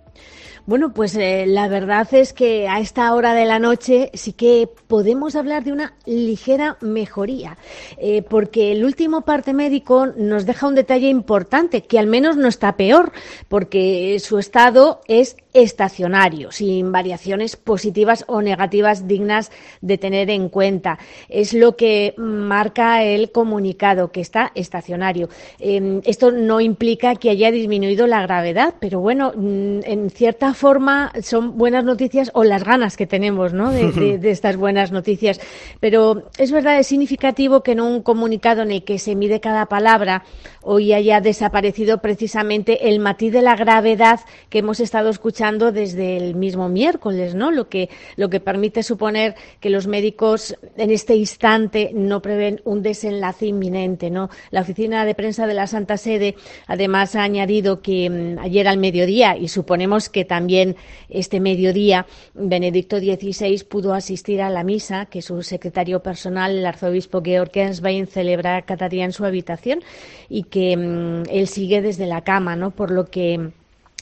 Bueno, pues eh, la verdad es que a esta hora de la noche sí que podemos hablar de una ligera mejoría, eh, porque el último parte médico nos deja un detalle importante, que al menos no está peor, porque su estado es estacionario, sin variaciones positivas o negativas dignas de tener en cuenta. Es lo que marca el comunicado, que está estacionario. Eh, esto no implica que haya disminuido la gravedad, pero bueno, mm, en cierta forma son buenas noticias o las ganas que tenemos ¿no? de, de estas buenas noticias. Pero es verdad, es significativo que en un comunicado en el que se mide cada palabra hoy haya desaparecido precisamente el matiz de la gravedad que hemos estado escuchando desde el mismo miércoles, ¿no? Lo que, lo que permite suponer que los médicos en este instante no prevén un desenlace inminente, ¿no? La oficina de prensa de la Santa Sede además ha añadido que mm, ayer al mediodía, y suponemos que también este mediodía, Benedicto XVI pudo asistir a la misa que su secretario personal, el arzobispo Georg celebra cada día en su habitación y que mm, él sigue desde la cama, ¿no? Por lo que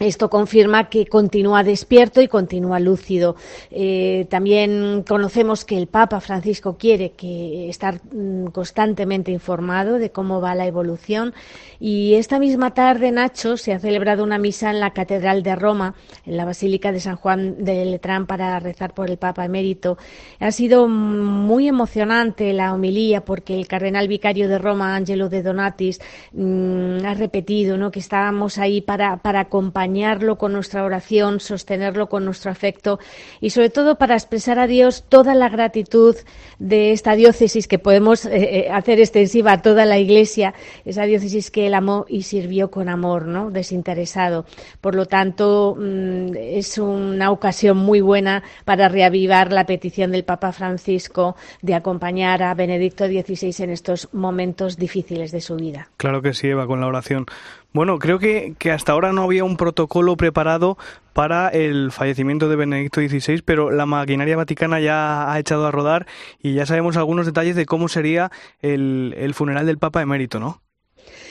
esto confirma que continúa despierto y continúa lúcido. Eh, también conocemos que el Papa Francisco quiere que estar mm, constantemente informado de cómo va la evolución y esta misma tarde, Nacho, se ha celebrado una misa en la Catedral de Roma, en la Basílica de San Juan de Letrán para rezar por el Papa emérito. Ha sido muy emocionante la homilía porque el cardenal vicario de Roma, Angelo de Donatis, mm, ha repetido ¿no? que estábamos ahí para, para acompañarlo con nuestra oración, sostenerlo con nuestro afecto y sobre todo para expresar a Dios toda la gratitud de esta diócesis que podemos eh, eh, hacer extensiva a toda la Iglesia, esa diócesis que él amó y sirvió con amor, ¿no? Desinteresado. Por lo tanto, mm, es una ocasión muy buena para reavivar la petición del Papa Francisco de acompañar a Benedicto XVI en estos momentos difíciles de su vida. Claro que sí, Eva, con la oración. Bueno, creo que, que, hasta ahora no había un protocolo preparado para el fallecimiento de Benedicto XVI, pero la maquinaria vaticana ya ha echado a rodar y ya sabemos algunos detalles de cómo sería el, el funeral del Papa emérito, ¿no?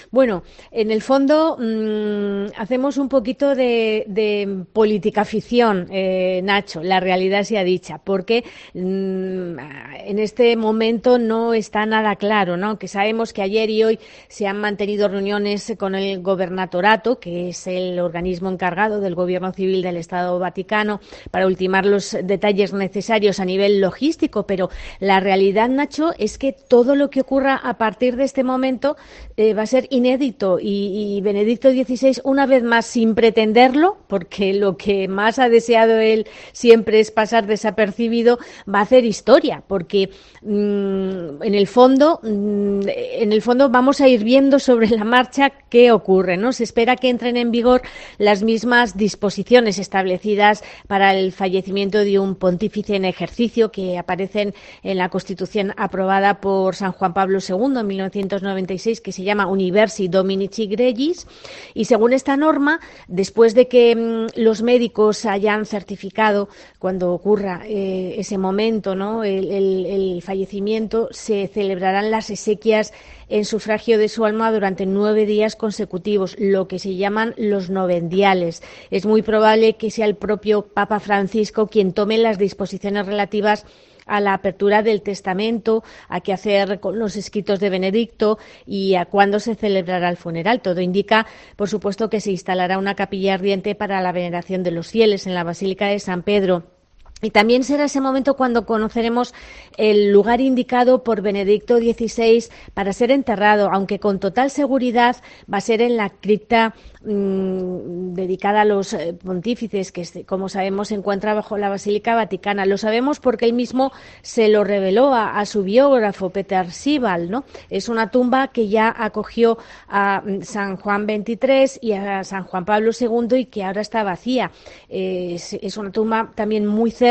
Bueno, en el fondo mmm, hacemos un poquito de, política ficción, eh, Nacho, la realidad sea dicha, porque mmm, en este momento no está nada claro, ¿no? Que sabemos que ayer y hoy se han mantenido reuniones con el gobernatorato, que es el organismo encargado del gobierno civil del Estado Vaticano, para ultimar los detalles necesarios a nivel logístico, pero la realidad, Nacho, es que todo lo que ocurra a partir de este momento eh, va a ser inédito y, Benedicto XVI, una vez más, sin pretenderlo, porque lo que más ha deseado él siempre es pasar desapercibido, va a hacer historia, porque mm, en el fondo, mm, en el fondo vamos a ir viendo sobre la marcha qué ocurre, ¿no? Se espera que entren en vigor las mismas disposiciones establecidas para el fallecimiento de un pontífice en ejercicio que aparecen en la Constitución aprobada por San Juan Pablo II en 1996, que se llama Dominici Gregis. Y según esta norma, después de que mm, los médicos hayan certificado cuando ocurra eh, ese momento, ¿no? el fallecimiento, se celebrarán las exequias en sufragio de su alma durante nueve días consecutivos, lo que se llaman los novendiales. Es muy probable que sea el propio Papa Francisco quien tome las disposiciones relativas a la apertura del testamento, a qué hacer con los escritos de Benedicto y a cuándo se celebrará el funeral. Todo indica, por supuesto, que se instalará una capilla ardiente para la veneración de los fieles en la Basílica de San Pedro. Y también será ese momento cuando conoceremos el lugar indicado por Benedicto XVI para ser enterrado, aunque con total seguridad va a ser en la cripta Mm, dedicada a los eh, pontífices, que como sabemos se encuentra bajo la Basílica Vaticana. Lo sabemos porque él mismo se lo reveló a, su biógrafo, Peter Sibal. ¿no? Es una tumba que ya acogió a mm, San Juan XXIII y a San Juan Pablo II y que ahora está vacía. es, una tumba también muy cerca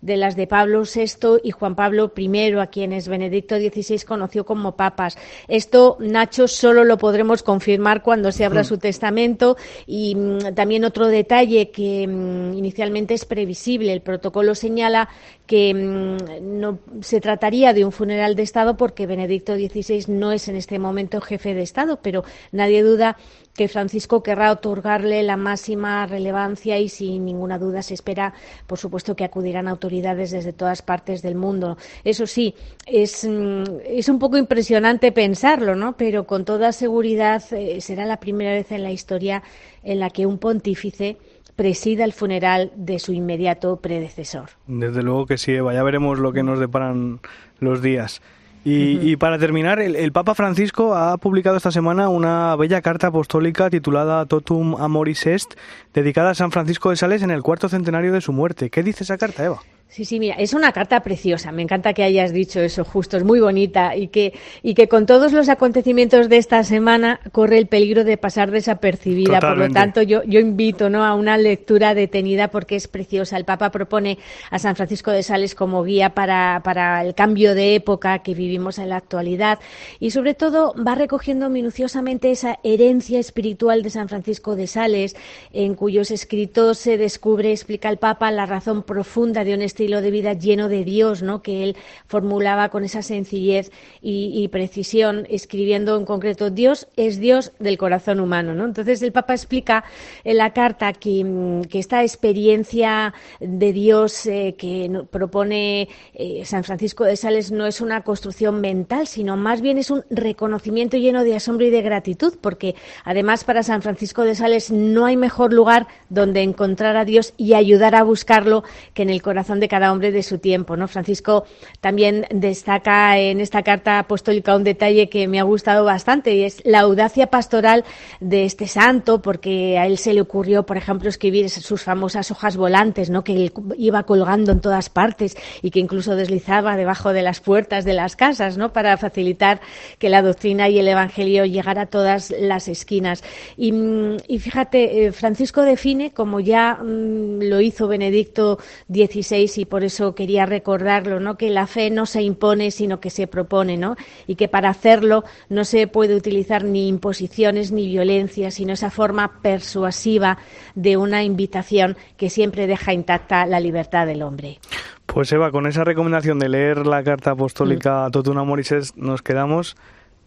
de las de Pablo VI y Juan Pablo I, a quienes Benedicto XVI conoció como papas. Esto, Nacho, solo lo podremos confirmar cuando se abra hmm. su testamento y mm, también otro detalle que mm, inicialmente es previsible. El protocolo señala que mm, no se trataría de un funeral de Estado porque Benedicto XVI no es en este momento jefe de Estado, pero nadie duda que Francisco querrá otorgarle la máxima relevancia y sin ninguna duda se espera, por supuesto, que acudirán autoridades desde todas partes del mundo. Eso sí, es, es un poco impresionante pensarlo, ¿no? Pero con toda seguridad eh, será la primera vez en la historia en la que un pontífice presida el funeral de su inmediato predecesor. Desde luego que sí, Eva, ya veremos lo que nos deparan los días. Y, para terminar, el, Papa Francisco ha publicado esta semana una bella carta apostólica titulada Totum Amoris Est, dedicada a San Francisco de Sales en el cuarto centenario de su muerte. ¿Qué dice esa carta, Eva? Sí, sí, mira, es una carta preciosa. Me encanta que hayas dicho eso justo, es muy bonita y que, y que con todos los acontecimientos de esta semana corre el peligro de pasar desapercibida. Por lo tanto, yo, yo invito ¿no? a una lectura detenida porque es preciosa. El Papa propone a San Francisco de Sales como guía para, para el cambio de época que vivimos en la actualidad y sobre todo va recogiendo minuciosamente esa herencia espiritual de San Francisco de Sales, en cuyos escritos se descubre, explica el Papa, la razón profunda de un estilo de vida lleno de Dios, ¿no? Que él formulaba con esa sencillez y, precisión, escribiendo en concreto Dios es Dios del corazón humano, ¿no? Entonces el Papa explica en la carta que, mm, esta experiencia de Dios eh, que propone eh, San Francisco de Sales no es una construcción mental, sino más bien es un reconocimiento lleno de asombro y de gratitud, porque además para San Francisco de Sales no hay mejor lugar donde encontrar a Dios y ayudar a buscarlo que en el corazón de cada hombre de su tiempo. ¿no? Francisco también destaca en esta carta apostólica un detalle que me ha gustado bastante y es la audacia pastoral de este santo, porque a él se le ocurrió, por ejemplo, escribir sus famosas hojas volantes, ¿no? que él iba colgando en todas partes y que incluso deslizaba debajo de las puertas de las casas ¿no? para facilitar que la doctrina y el Evangelio llegara a todas las esquinas. Y, fíjate, eh, Francisco define, como ya mm, lo hizo Benedicto XVI y por eso quería recordarlo, ¿no? Que la fe no se impone, sino que se propone, ¿no? Y que para hacerlo no se puede utilizar ni imposiciones ni violencia, sino esa forma persuasiva de una invitación que siempre deja intacta la libertad del hombre. Pues Eva, con esa recomendación de leer la carta apostólica mm. Totuna Morises nos quedamos.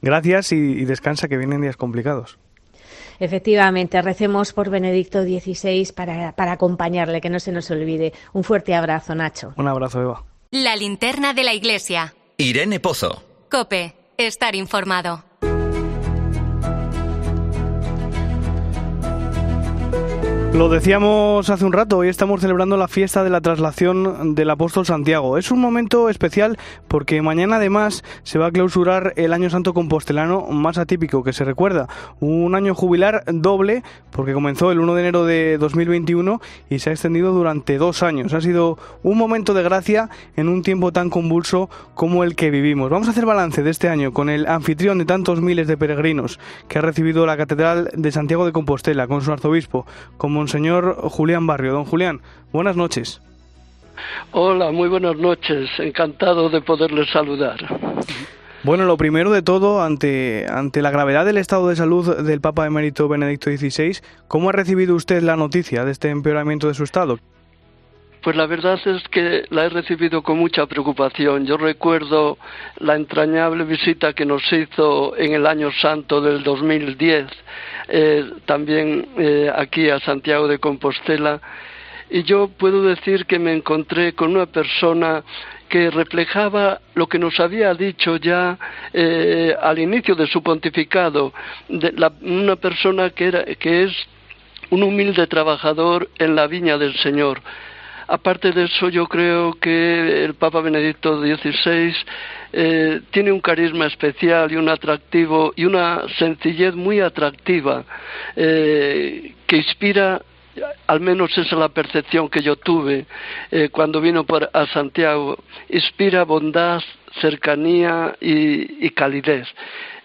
Gracias y descansa que vienen días complicados. Efectivamente, recemos por Benedicto XVI para, para acompañarle, que no se nos olvide. Un fuerte abrazo, Nacho. Un abrazo, Eva. La linterna de la iglesia. Irene Pozo. Cope, estar informado. Lo decíamos hace un rato, hoy estamos celebrando la fiesta de la traslación del apóstol Santiago. Es un momento especial porque mañana además se va a clausurar el año santo compostelano más atípico que se recuerda. Un año jubilar doble porque comenzó el 1 de enero de 2021 y se ha extendido durante dos años. Ha sido un momento de gracia en un tiempo tan convulso como el que vivimos. Vamos a hacer balance de este año con el anfitrión de tantos miles de peregrinos que ha recibido la Catedral de Santiago de Compostela con su arzobispo, como Monseñor Julián Barrio. Don Julián, buenas noches. Hola, muy buenas noches. Encantado de poderles saludar. Bueno, lo primero de todo, ante, ante la gravedad del estado de salud del Papa emérito Benedicto XVI, ¿cómo ha recibido usted la noticia de este empeoramiento de su estado? Pues la verdad es que la he recibido con mucha preocupación. Yo recuerdo la entrañable visita que nos hizo en el año santo del 2010, eh, también eh, aquí a Santiago de Compostela, y yo puedo decir que me encontré con una persona que reflejaba lo que nos había dicho ya eh, al inicio de su pontificado, de una persona que, era, que es un humilde trabajador en la viña del Señor Aparte de eso, yo creo que el Papa Benedicto XVI eh, tiene un carisma especial y un atractivo y una sencillez muy atractiva eh, que inspira al menos esa es la percepción que yo tuve eh, cuando vino por, a Santiago, inspira bondad, cercanía y calidez.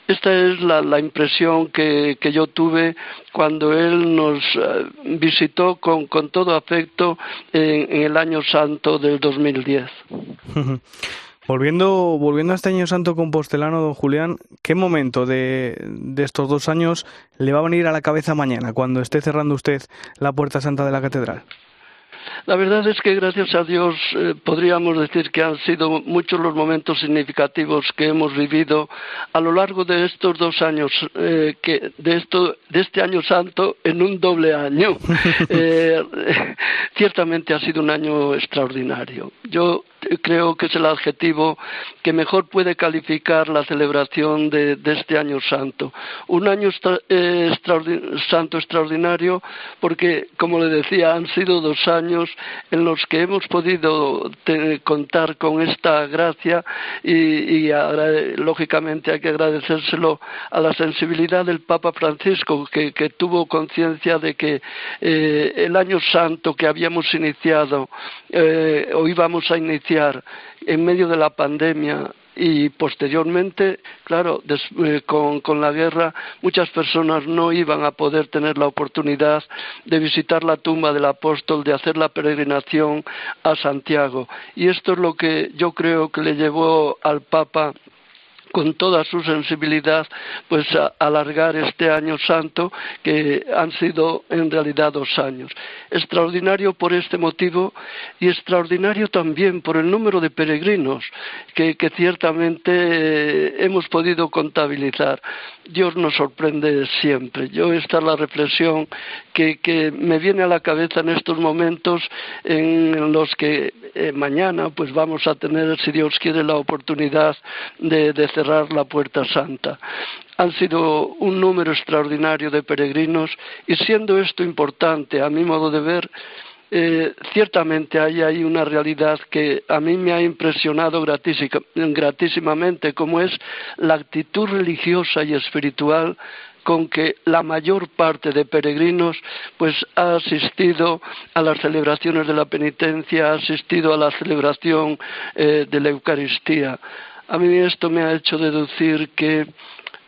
Esta es la, impresión que, yo tuve cuando él nos eh, visitó con, todo afecto en, el año santo del 2010. Volviendo, volviendo a este año santo compostelano, don Julián, ¿qué momento de, de, estos dos años le va a venir a la cabeza mañana, cuando esté cerrando usted la puerta santa de la catedral? La verdad es que gracias a Dios eh, podríamos decir que han sido muchos los momentos significativos que hemos vivido a lo largo de estos dos años, eh, que de, esto, de este año santo en un doble año. Eh, ciertamente ha sido un año extraordinario. Yo creo que es el adjetivo que mejor puede calificar la celebración de, este año santo. Un año santo extraordinario porque, como le decía, han sido dos años en los que hemos podido contar con esta gracia y, lógicamente hay que agradecérselo a la sensibilidad del Papa Francisco que, tuvo conciencia de que eh, el año santo que habíamos iniciado eh, o íbamos a iniciar en medio de la pandemia y posteriormente, claro, eh, con, la guerra, muchas personas no iban a poder tener la oportunidad de visitar la tumba del apóstol, de hacer la peregrinación a Santiago. Y esto es lo que yo creo que le llevó al Papa con toda su sensibilidad, pues alargar este año santo, que han sido en realidad dos años. Extraordinario por este motivo y extraordinario también por el número de peregrinos que, ciertamente eh, hemos podido contabilizar. Dios nos sorprende siempre. Yo esta es la reflexión que, me viene a la cabeza en estos momentos en los que eh, mañana pues vamos a tener, si Dios quiere, la oportunidad de cerrar la puerta santa han sido un número extraordinario de peregrinos y siendo esto importante a mi modo de ver eh, ciertamente hay ahí una realidad que a mí me ha impresionado gratísimamente, como es la actitud religiosa y espiritual con que la mayor parte de peregrinos pues ha asistido a las celebraciones de la penitencia, ha asistido a la celebración eh, de la Eucaristía. A mí esto me ha hecho deducir que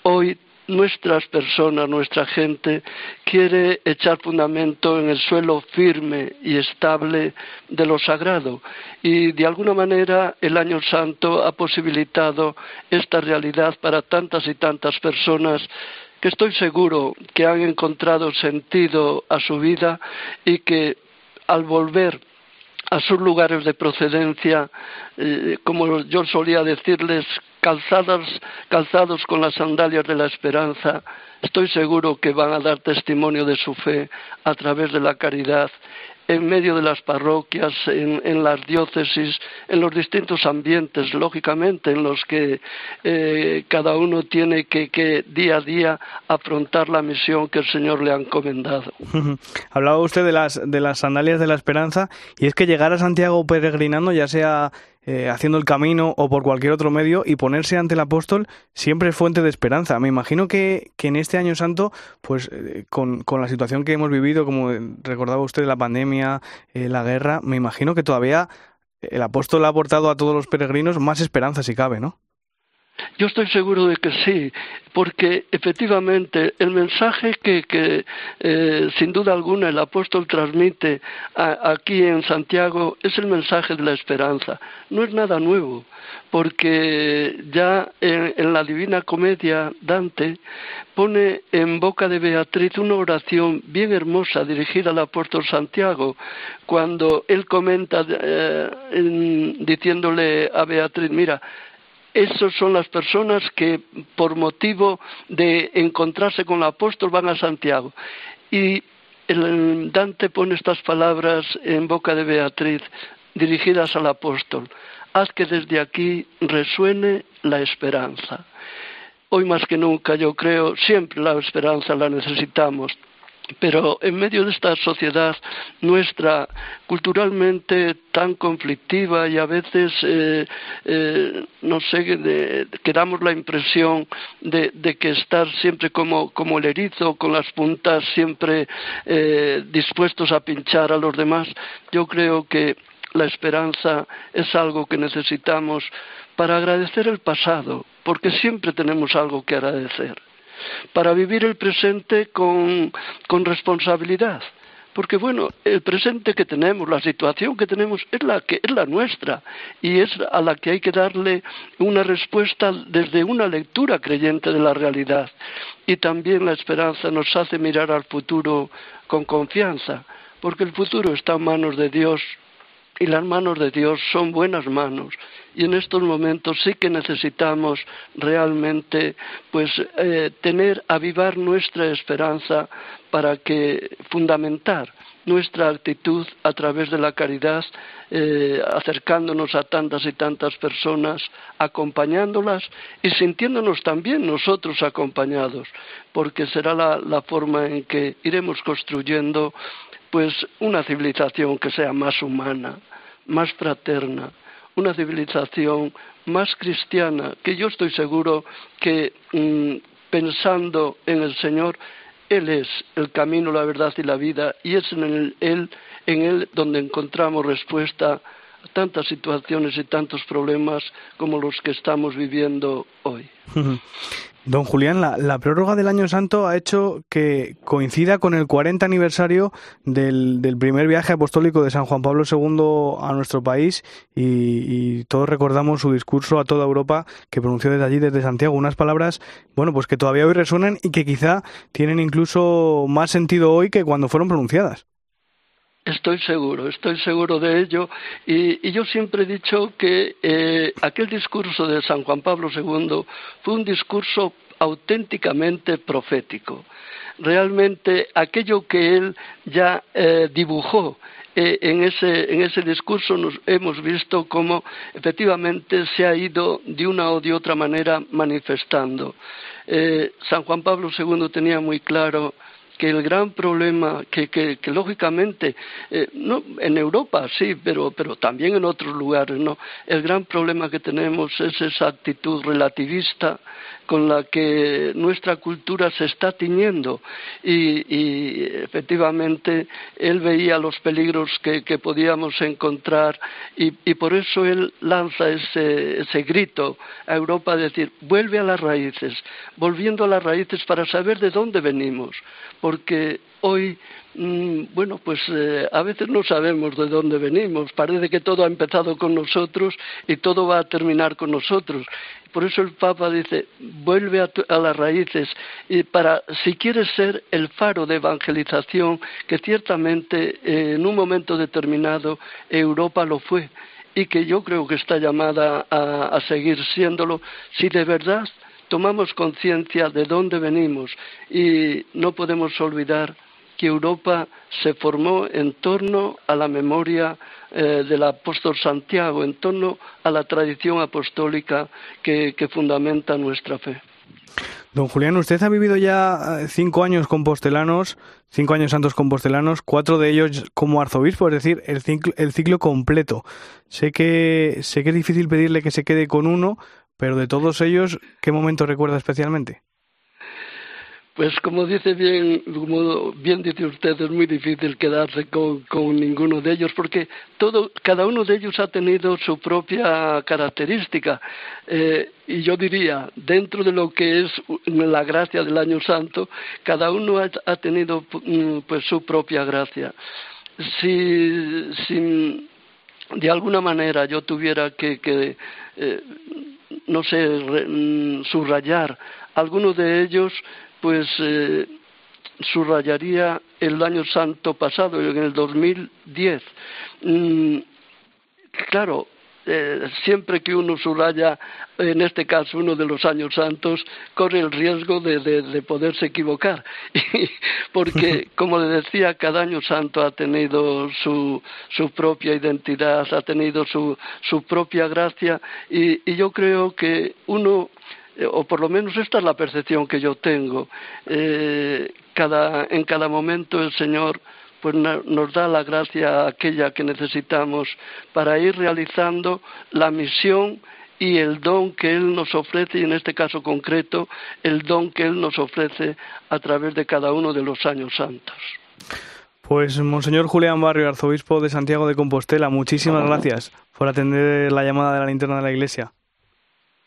hoy nuestras personas, nuestra gente, quiere echar fundamento en el suelo firme y estable de lo sagrado. Y de alguna manera el Año Santo ha posibilitado esta realidad para tantas y tantas personas que estoy seguro que han encontrado sentido a su vida y que al volver a sus lugares de procedencia, eh, como yo solía decirles, calzados con las sandalias de la esperanza, estoy seguro que van a dar testimonio de su fe a través de la caridad en medio de las parroquias, en, las diócesis, en los distintos ambientes, lógicamente, en los que eh, cada uno tiene que, que, día a día afrontar la misión que el Señor le ha encomendado. Hablaba usted de las, de las sandalias de la esperanza, y es que llegar a Santiago peregrinando, ya sea eh, haciendo el camino o por cualquier otro medio y ponerse ante el apóstol siempre es fuente de esperanza. Me imagino que, que en este año santo, pues eh, con, con, la situación que hemos vivido, como recordaba usted, la pandemia, eh, la guerra, me imagino que todavía el apóstol ha aportado a todos los peregrinos más esperanza si cabe, ¿no? Yo estoy seguro de que sí, porque efectivamente el mensaje que, eh, sin duda alguna el apóstol transmite aquí en Santiago es el mensaje de la esperanza. No es nada nuevo, porque ya en, la Divina Comedia Dante pone en boca de Beatriz una oración bien hermosa dirigida al apóstol Santiago, cuando él comenta eh, diciéndole a Beatriz, mira, esas son las personas que por motivo de encontrarse con el apóstol van a Santiago. Y el Dante pone estas palabras en boca de Beatriz dirigidas al apóstol. Haz que desde aquí resuene la esperanza. Hoy más que nunca yo creo, siempre la esperanza la necesitamos pero en medio de esta sociedad nuestra culturalmente tan conflictiva y a veces eh, eh, no sé que damos la impresión de, que estar siempre como, el erizo con las puntas siempre eh, dispuestos a pinchar a los demás yo creo que la esperanza es algo que necesitamos para agradecer el pasado porque siempre tenemos algo que agradecer para vivir el presente con, responsabilidad porque bueno, el presente que tenemos, la situación que tenemos es la que es la nuestra y es a la que hay que darle una respuesta desde una lectura creyente de la realidad. Y también la esperanza nos hace mirar al futuro con confianza, porque el futuro está en manos de Dios y las manos de Dios son buenas manos. Y en estos momentos sí que necesitamos realmente pues eh, tener avivar nuestra esperanza para que fundamentar nuestra actitud a través de la caridad, eh, acercándonos a tantas y tantas personas, acompañándolas y sintiéndonos también nosotros acompañados, porque será la, la forma en que iremos construyendo pues una civilización que sea más humana, más fraterna, una civilización más cristiana, que yo estoy seguro que mm, pensando en el Señor, Él es el camino, la verdad y la vida, y es en él, en él donde encontramos respuesta tantas situaciones y tantos problemas como los que estamos viviendo hoy. Don Julián, la, prórroga del Año Santo ha hecho que coincida con el 40 aniversario del, primer viaje apostólico de San Juan Pablo II a nuestro país y, todos recordamos su discurso a toda Europa que pronunció desde allí, desde Santiago, unas palabras, bueno, pues que todavía hoy resuenan y que quizá tienen incluso más sentido hoy que cuando fueron pronunciadas. Estoy seguro, estoy seguro de ello. Y, yo siempre he dicho que eh, aquel discurso de San Juan Pablo II fue un discurso auténticamente profético. Realmente aquello que él ya eh, dibujó eh, en, ese, en ese discurso nos hemos visto cómo efectivamente se ha ido de una o de otra manera manifestando. San Juan Pablo II tenía muy claro que el gran problema que, que, lógicamente eh, no en Europa sí pero pero también en otros lugares no el gran problema que tenemos es esa actitud relativista con la que nuestra cultura se está tiñendo. Y, efectivamente él veía los peligros que, podíamos encontrar y, por eso él lanza ese, ese grito a Europa decir vuelve a las raíces volviendo a las raíces para saber de dónde venimos porque hoy mm, bueno, pues eh, a veces no sabemos de dónde venimos. Parece que todo ha empezado con nosotros y todo va a terminar con nosotros. Por eso el Papa dice, vuelve a, las raíces y para, si quieres ser el faro de evangelización, que ciertamente eh, en un momento determinado Europa lo fue y que yo creo que está llamada a seguir siéndolo, si de verdad tomamos conciencia de dónde venimos y no podemos olvidar que Europa se formó en torno a la memoria eh, del apóstol Santiago, en torno a la tradición apostólica que, fundamenta nuestra fe. Don Julián, usted ha vivido ya eh, cinco años compostelanos, cinco años santos compostelanos, cuatro de ellos como arzobispo, es decir, el ciclo, el ciclo completo. Sé que, sé que es difícil pedirle que se quede con uno, pero de todos ellos, ¿qué momento recuerda especialmente? Pues como dice bien, como bien dice usted, es muy difícil quedarse con, ninguno de ellos porque todo, cada uno de ellos ha tenido su propia característica. Eh, y yo diría, dentro de lo que es la gracia del año santo, cada uno ha, tenido mm, pues su propia gracia. Si, si de alguna manera yo tuviera que, eh, no sé, mm, subrayar alguno de ellos, pues eh, subrayaría el año santo pasado, en el 2010. Mm, claro, eh, siempre que uno subraya, en este caso uno de los años santos, corre el riesgo de, de, poderse equivocar. Porque, como le decía, cada año santo ha tenido su, su propia identidad, ha tenido su, su propia gracia, y yo creo que uno eh, o por lo menos esta es la percepción que yo tengo. Eh, en cada momento el Señor pues nos da la gracia aquella que necesitamos para ir realizando la misión y el don que Él nos ofrece, y en este caso concreto, el don que Él nos ofrece a través de cada uno de los años santos. Pues, Monseñor Julián Barrio, arzobispo de Santiago de Compostela, muchísimas gracias por atender la llamada de la linterna de la Iglesia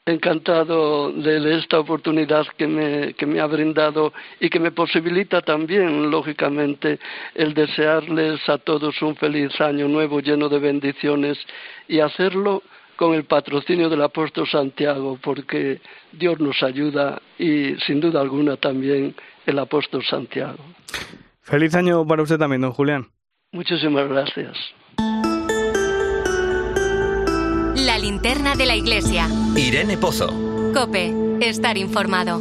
encantado de esta oportunidad que me, que me ha brindado y que me posibilita también, lógicamente, el desearles a todos un feliz año nuevo lleno de bendiciones y hacerlo con el patrocinio del apóstol Santiago, porque Dios nos ayuda y sin duda alguna también el apóstol Santiago. Feliz año para usted también, don Julián. Muchísimas gracias. La linterna de la iglesia. Irene Pozo. Cope, estar informado.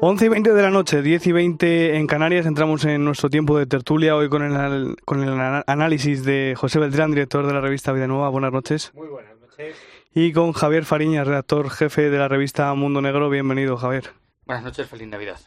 11 y 20 de la noche, 10 y 20 en Canarias, entramos en nuestro tiempo de tertulia hoy con el, con el análisis de José Beltrán, director de la revista Vida Nueva. Buenas noches. Muy buenas noches. Y con Javier Fariña, redactor jefe de la revista Mundo Negro. Bienvenido, Javier. Buenas noches, feliz Navidad.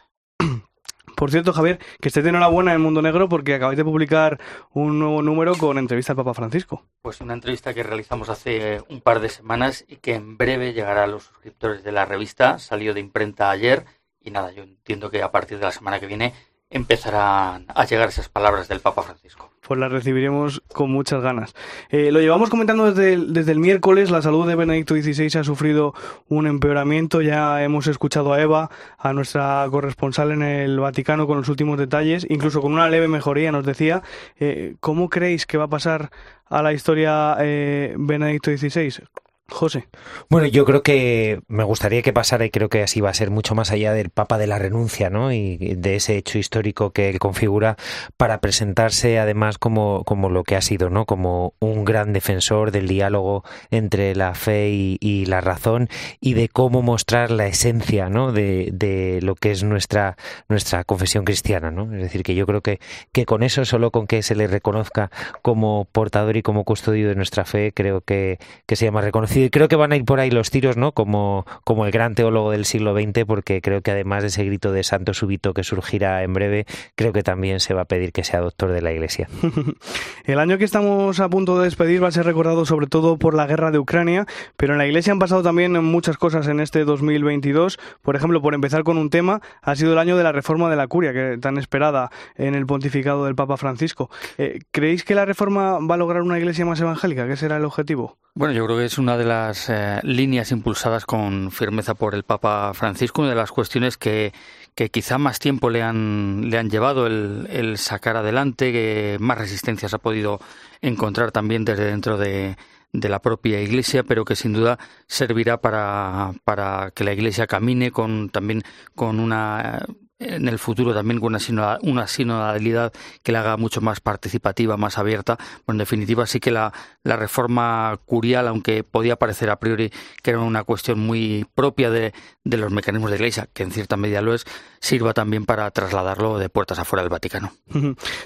Por cierto, Javier, que esté de enhorabuena en el Mundo Negro porque acabáis de publicar un nuevo número con entrevista al Papa Francisco. Pues una entrevista que realizamos hace un par de semanas y que en breve llegará a los suscriptores de la revista. Salió de imprenta ayer y nada, yo entiendo que a partir de la semana que viene empezarán a llegar esas palabras del Papa Francisco. Pues las recibiremos con muchas ganas. Eh, lo llevamos comentando desde el, desde el miércoles, la salud de Benedicto XVI ha sufrido un empeoramiento, ya hemos escuchado a Eva, a nuestra corresponsal en el Vaticano con los últimos detalles, incluso con una leve mejoría nos decía. Eh, ¿Cómo creéis que va a pasar a la historia eh, Benedicto XVI? José. Bueno, yo creo que me gustaría que pasara y creo que así va a ser mucho más allá del Papa de la renuncia, ¿no? Y de ese hecho histórico que él configura para presentarse además como, como lo que ha sido, ¿no? Como un gran defensor del diálogo entre la fe y, la razón y de cómo mostrar la esencia, ¿no? De, de, lo que es nuestra, nuestra confesión cristiana, ¿no? Es decir, que yo creo que, que con eso, solo con que se le reconozca como portador y como custodio de nuestra fe, creo que, que se llama reconocido creo que van a ir por ahí los tiros, ¿no? Como, como el gran teólogo del siglo XX, porque creo que además de ese grito de santo súbito que surgirá en breve, creo que también se va a pedir que sea doctor de la Iglesia. el año que estamos a punto de despedir va a ser recordado sobre todo por la guerra de Ucrania, pero en la Iglesia han pasado también muchas cosas en este 2022. Por ejemplo, por empezar con un tema, ha sido el año de la reforma de la curia, que tan esperada en el pontificado del Papa Francisco. Eh, ¿Creéis que la reforma va a lograr una Iglesia más evangélica? ¿Qué será el objetivo? Bueno, yo creo que es una de las eh, líneas impulsadas con firmeza por el Papa Francisco, una de las cuestiones que, que quizá más tiempo le han, le han llevado el, sacar adelante, que más resistencias ha podido encontrar también desde dentro de, de la propia Iglesia, pero que sin duda servirá para, para que la Iglesia camine con también con una en el futuro también con una, sinodalidad que la haga mucho más participativa, más abierta. Bueno, en definitiva, sí que la, la reforma curial, aunque podía parecer a priori que era una cuestión muy propia de, de los mecanismos de Iglesia, que en cierta medida lo es, sirva también para trasladarlo de puertas afuera del Vaticano.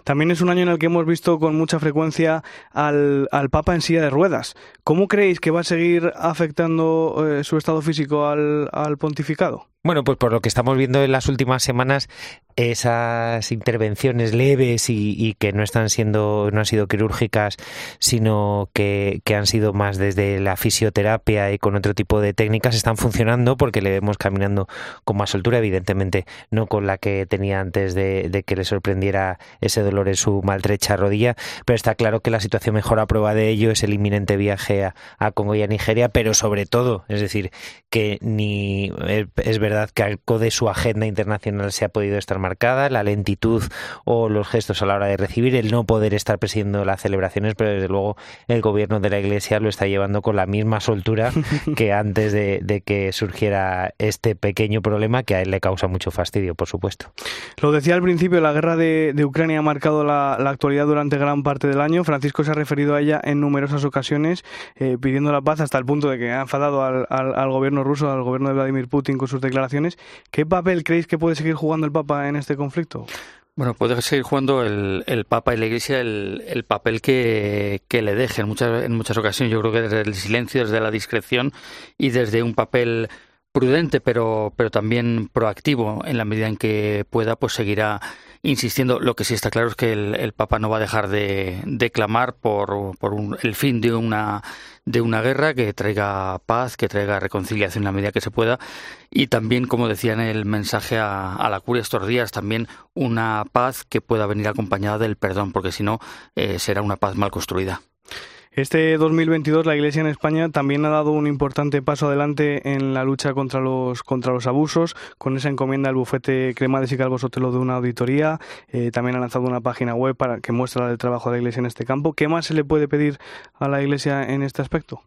También es un año en el que hemos visto con mucha frecuencia al, al Papa en silla de ruedas. ¿Cómo creéis que va a seguir afectando eh, su estado físico al, al pontificado? Bueno, pues por lo que estamos viendo en las últimas semanas, esas intervenciones leves y, que no están siendo, no han sido quirúrgicas, sino que, han sido más desde la fisioterapia y con otro tipo de técnicas, están funcionando porque le vemos caminando con más soltura, evidentemente no con la que tenía antes de, que le sorprendiera ese dolor en su maltrecha rodilla, pero está claro que la situación mejor a prueba de ello es el inminente viaje a, Congo y a Nigeria, pero sobre todo, es decir, que ni es verdad verdad que algo de su agenda internacional se ha podido estar marcada, la lentitud o los gestos a la hora de recibir, el no poder estar presidiendo las celebraciones, pero desde luego el gobierno de la Iglesia lo está llevando con la misma soltura que antes de, que surgiera este pequeño problema que a él le causa mucho fastidio, por supuesto. Lo decía al principio, la guerra de, Ucrania ha marcado la, actualidad durante gran parte del año. Francisco se ha referido a ella en numerosas ocasiones, eh, pidiendo la paz hasta el punto de que ha enfadado al, al gobierno ruso, al gobierno de Vladimir Putin con sus declaraciones ¿Qué papel creéis que puede seguir jugando el Papa en este conflicto? Bueno, puede seguir jugando el, Papa y la Iglesia el, el papel que, que, le deje en muchas, en muchas ocasiones. Yo creo que desde el silencio, desde la discreción y desde un papel prudente, pero, pero también proactivo en la medida en que pueda, pues seguirá insistiendo. Lo que sí está claro es que el, Papa no va a dejar de, de clamar por, por el fin de una, de una guerra que traiga paz, que traiga reconciliación en la medida que se pueda y también, como decía en el mensaje a, a la curia estos días, también una paz que pueda venir acompañada del perdón, porque si no eh, será una paz mal construida. Este 2022 la Iglesia en España también ha dado un importante paso adelante en la lucha contra los contra los abusos, con esa encomienda al bufete Cremades y Calvo Sotelo de una auditoría. Eh, también ha lanzado una página web para que muestra el trabajo de la Iglesia en este campo. ¿Qué más se le puede pedir a la Iglesia en este aspecto?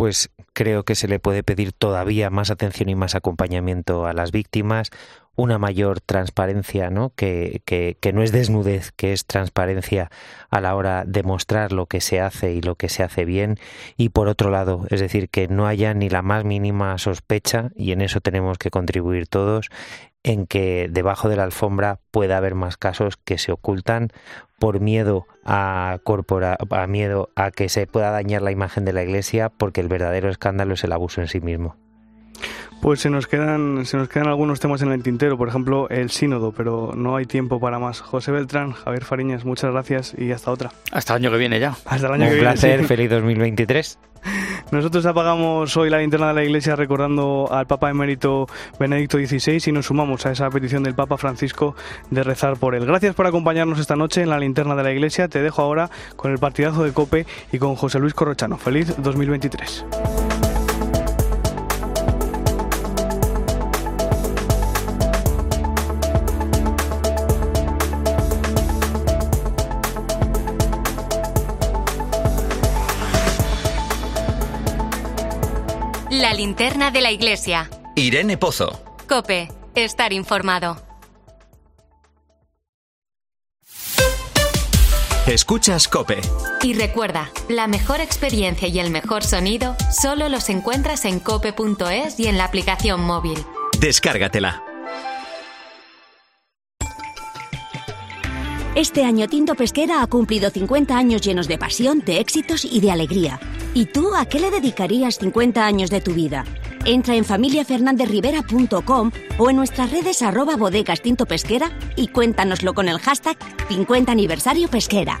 Pues creo que se le puede pedir todavía más atención y más acompañamiento a las víctimas, una mayor transparencia, ¿no? Que, que, que, no es desnudez, que es transparencia a la hora de mostrar lo que se hace y lo que se hace bien. Y por otro lado, es decir, que no haya ni la más mínima sospecha, y en eso tenemos que contribuir todos, en que debajo de la alfombra pueda haber más casos que se ocultan por miedo a corpora, a miedo a que se pueda dañar la imagen de la iglesia, porque el verdadero escándalo es el abuso en sí mismo. Pues se nos quedan se nos quedan algunos temas en el tintero, por ejemplo, el sínodo, pero no hay tiempo para más. José Beltrán, Javier Fariñas, muchas gracias y hasta otra. Hasta el año que viene ya. Hasta el año Un que placer, viene. sí. feliz 2023. Nosotros apagamos hoy la linterna de la iglesia recordando al Papa emérito Benedicto XVI y nos sumamos a esa petición del Papa Francisco de rezar por él. Gracias por acompañarnos esta noche en la linterna de la iglesia. Te dejo ahora con el partidazo de Cope y con José Luis Corrochano. Feliz 2023. Linterna de la iglesia. Irene Pozo. Cope, estar informado. Escuchas Cope. Y recuerda, la mejor experiencia y el mejor sonido solo los encuentras en cope.es y en la aplicación móvil. Descárgatela. Este año Tinto Pesquera ha cumplido 50 años llenos de pasión, de éxitos y de alegría. ¿Y tú a qué le dedicarías 50 años de tu vida? Entra en familiafernandezrivera.com o en nuestras redes arroba bodegas Tinto Pesquera y cuéntanoslo con el hashtag 50 aniversario pesquera.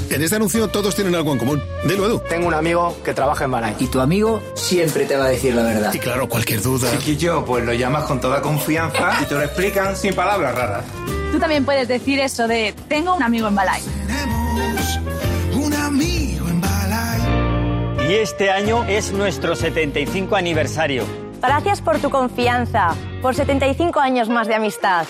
En este anuncio todos tienen algo en común. Dilo, Edu. Tengo un amigo que trabaja en Balay. Y tu amigo siempre te va a decir la verdad. Y claro, cualquier duda. Chiquillo, pues lo llamas con toda confianza y te lo explican sin palabras raras. Tú también puedes decir eso de tengo un amigo en Balay. Un amigo en Balay. Y este año es nuestro 75 aniversario. Gracias por tu confianza, por 75 años más de amistad.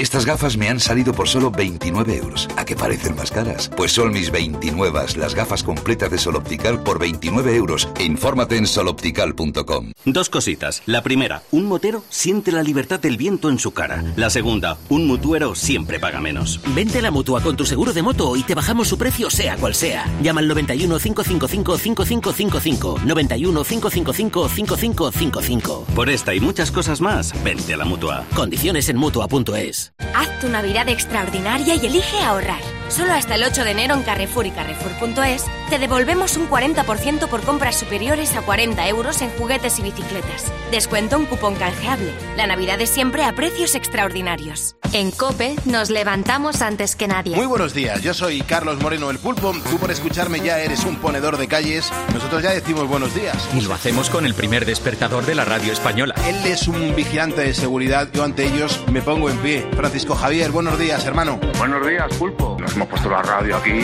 Estas gafas me han salido por solo 29 euros. ¿A qué parecen más caras? Pues son mis 29, las gafas completas de Sol Optical por 29 euros. Infórmate en soloptical.com. Dos cositas. La primera, un motero siente la libertad del viento en su cara. La segunda, un mutuero siempre paga menos. Vente a la mutua con tu seguro de moto y te bajamos su precio sea cual sea. Llama al 91 555 5555. 91 555 5555. Por esta y muchas cosas más, vente a la mutua. Condiciones en mutua.es. Haz tu Navidad extraordinaria y elige ahorrar. Solo hasta el 8 de enero en Carrefour y Carrefour.es te devolvemos un 40% por compras superiores a 40 euros en juguetes y bicicletas. Descuento un cupón canjeable. La Navidad es siempre a precios extraordinarios. En Cope nos levantamos antes que nadie. Muy buenos días, yo soy Carlos Moreno el Pulpo. Tú por escucharme ya eres un ponedor de calles. Nosotros ya decimos buenos días. Y lo hacemos con el primer despertador de la radio española. Él es un vigilante de seguridad. Yo ante ellos me pongo en pie. Francisco Javier, buenos días, hermano. Buenos días, Pulpo. Nos hemos puesto la radio aquí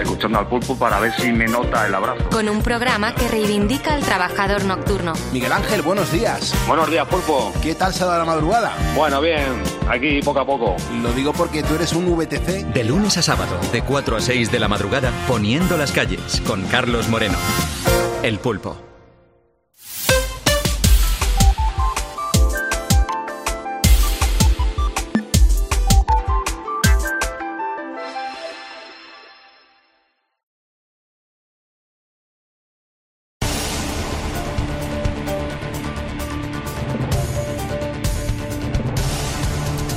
escuchando al Pulpo para ver si me nota el abrazo. Con un programa que reivindica al trabajador nocturno. Miguel Ángel, buenos días. Buenos días, Pulpo. ¿Qué tal se da la madrugada? Bueno, bien. Aquí poco a poco. Lo digo porque tú eres un VTC. De lunes a sábado, de 4 a 6 de la madrugada, poniendo las calles, con Carlos Moreno. El Pulpo.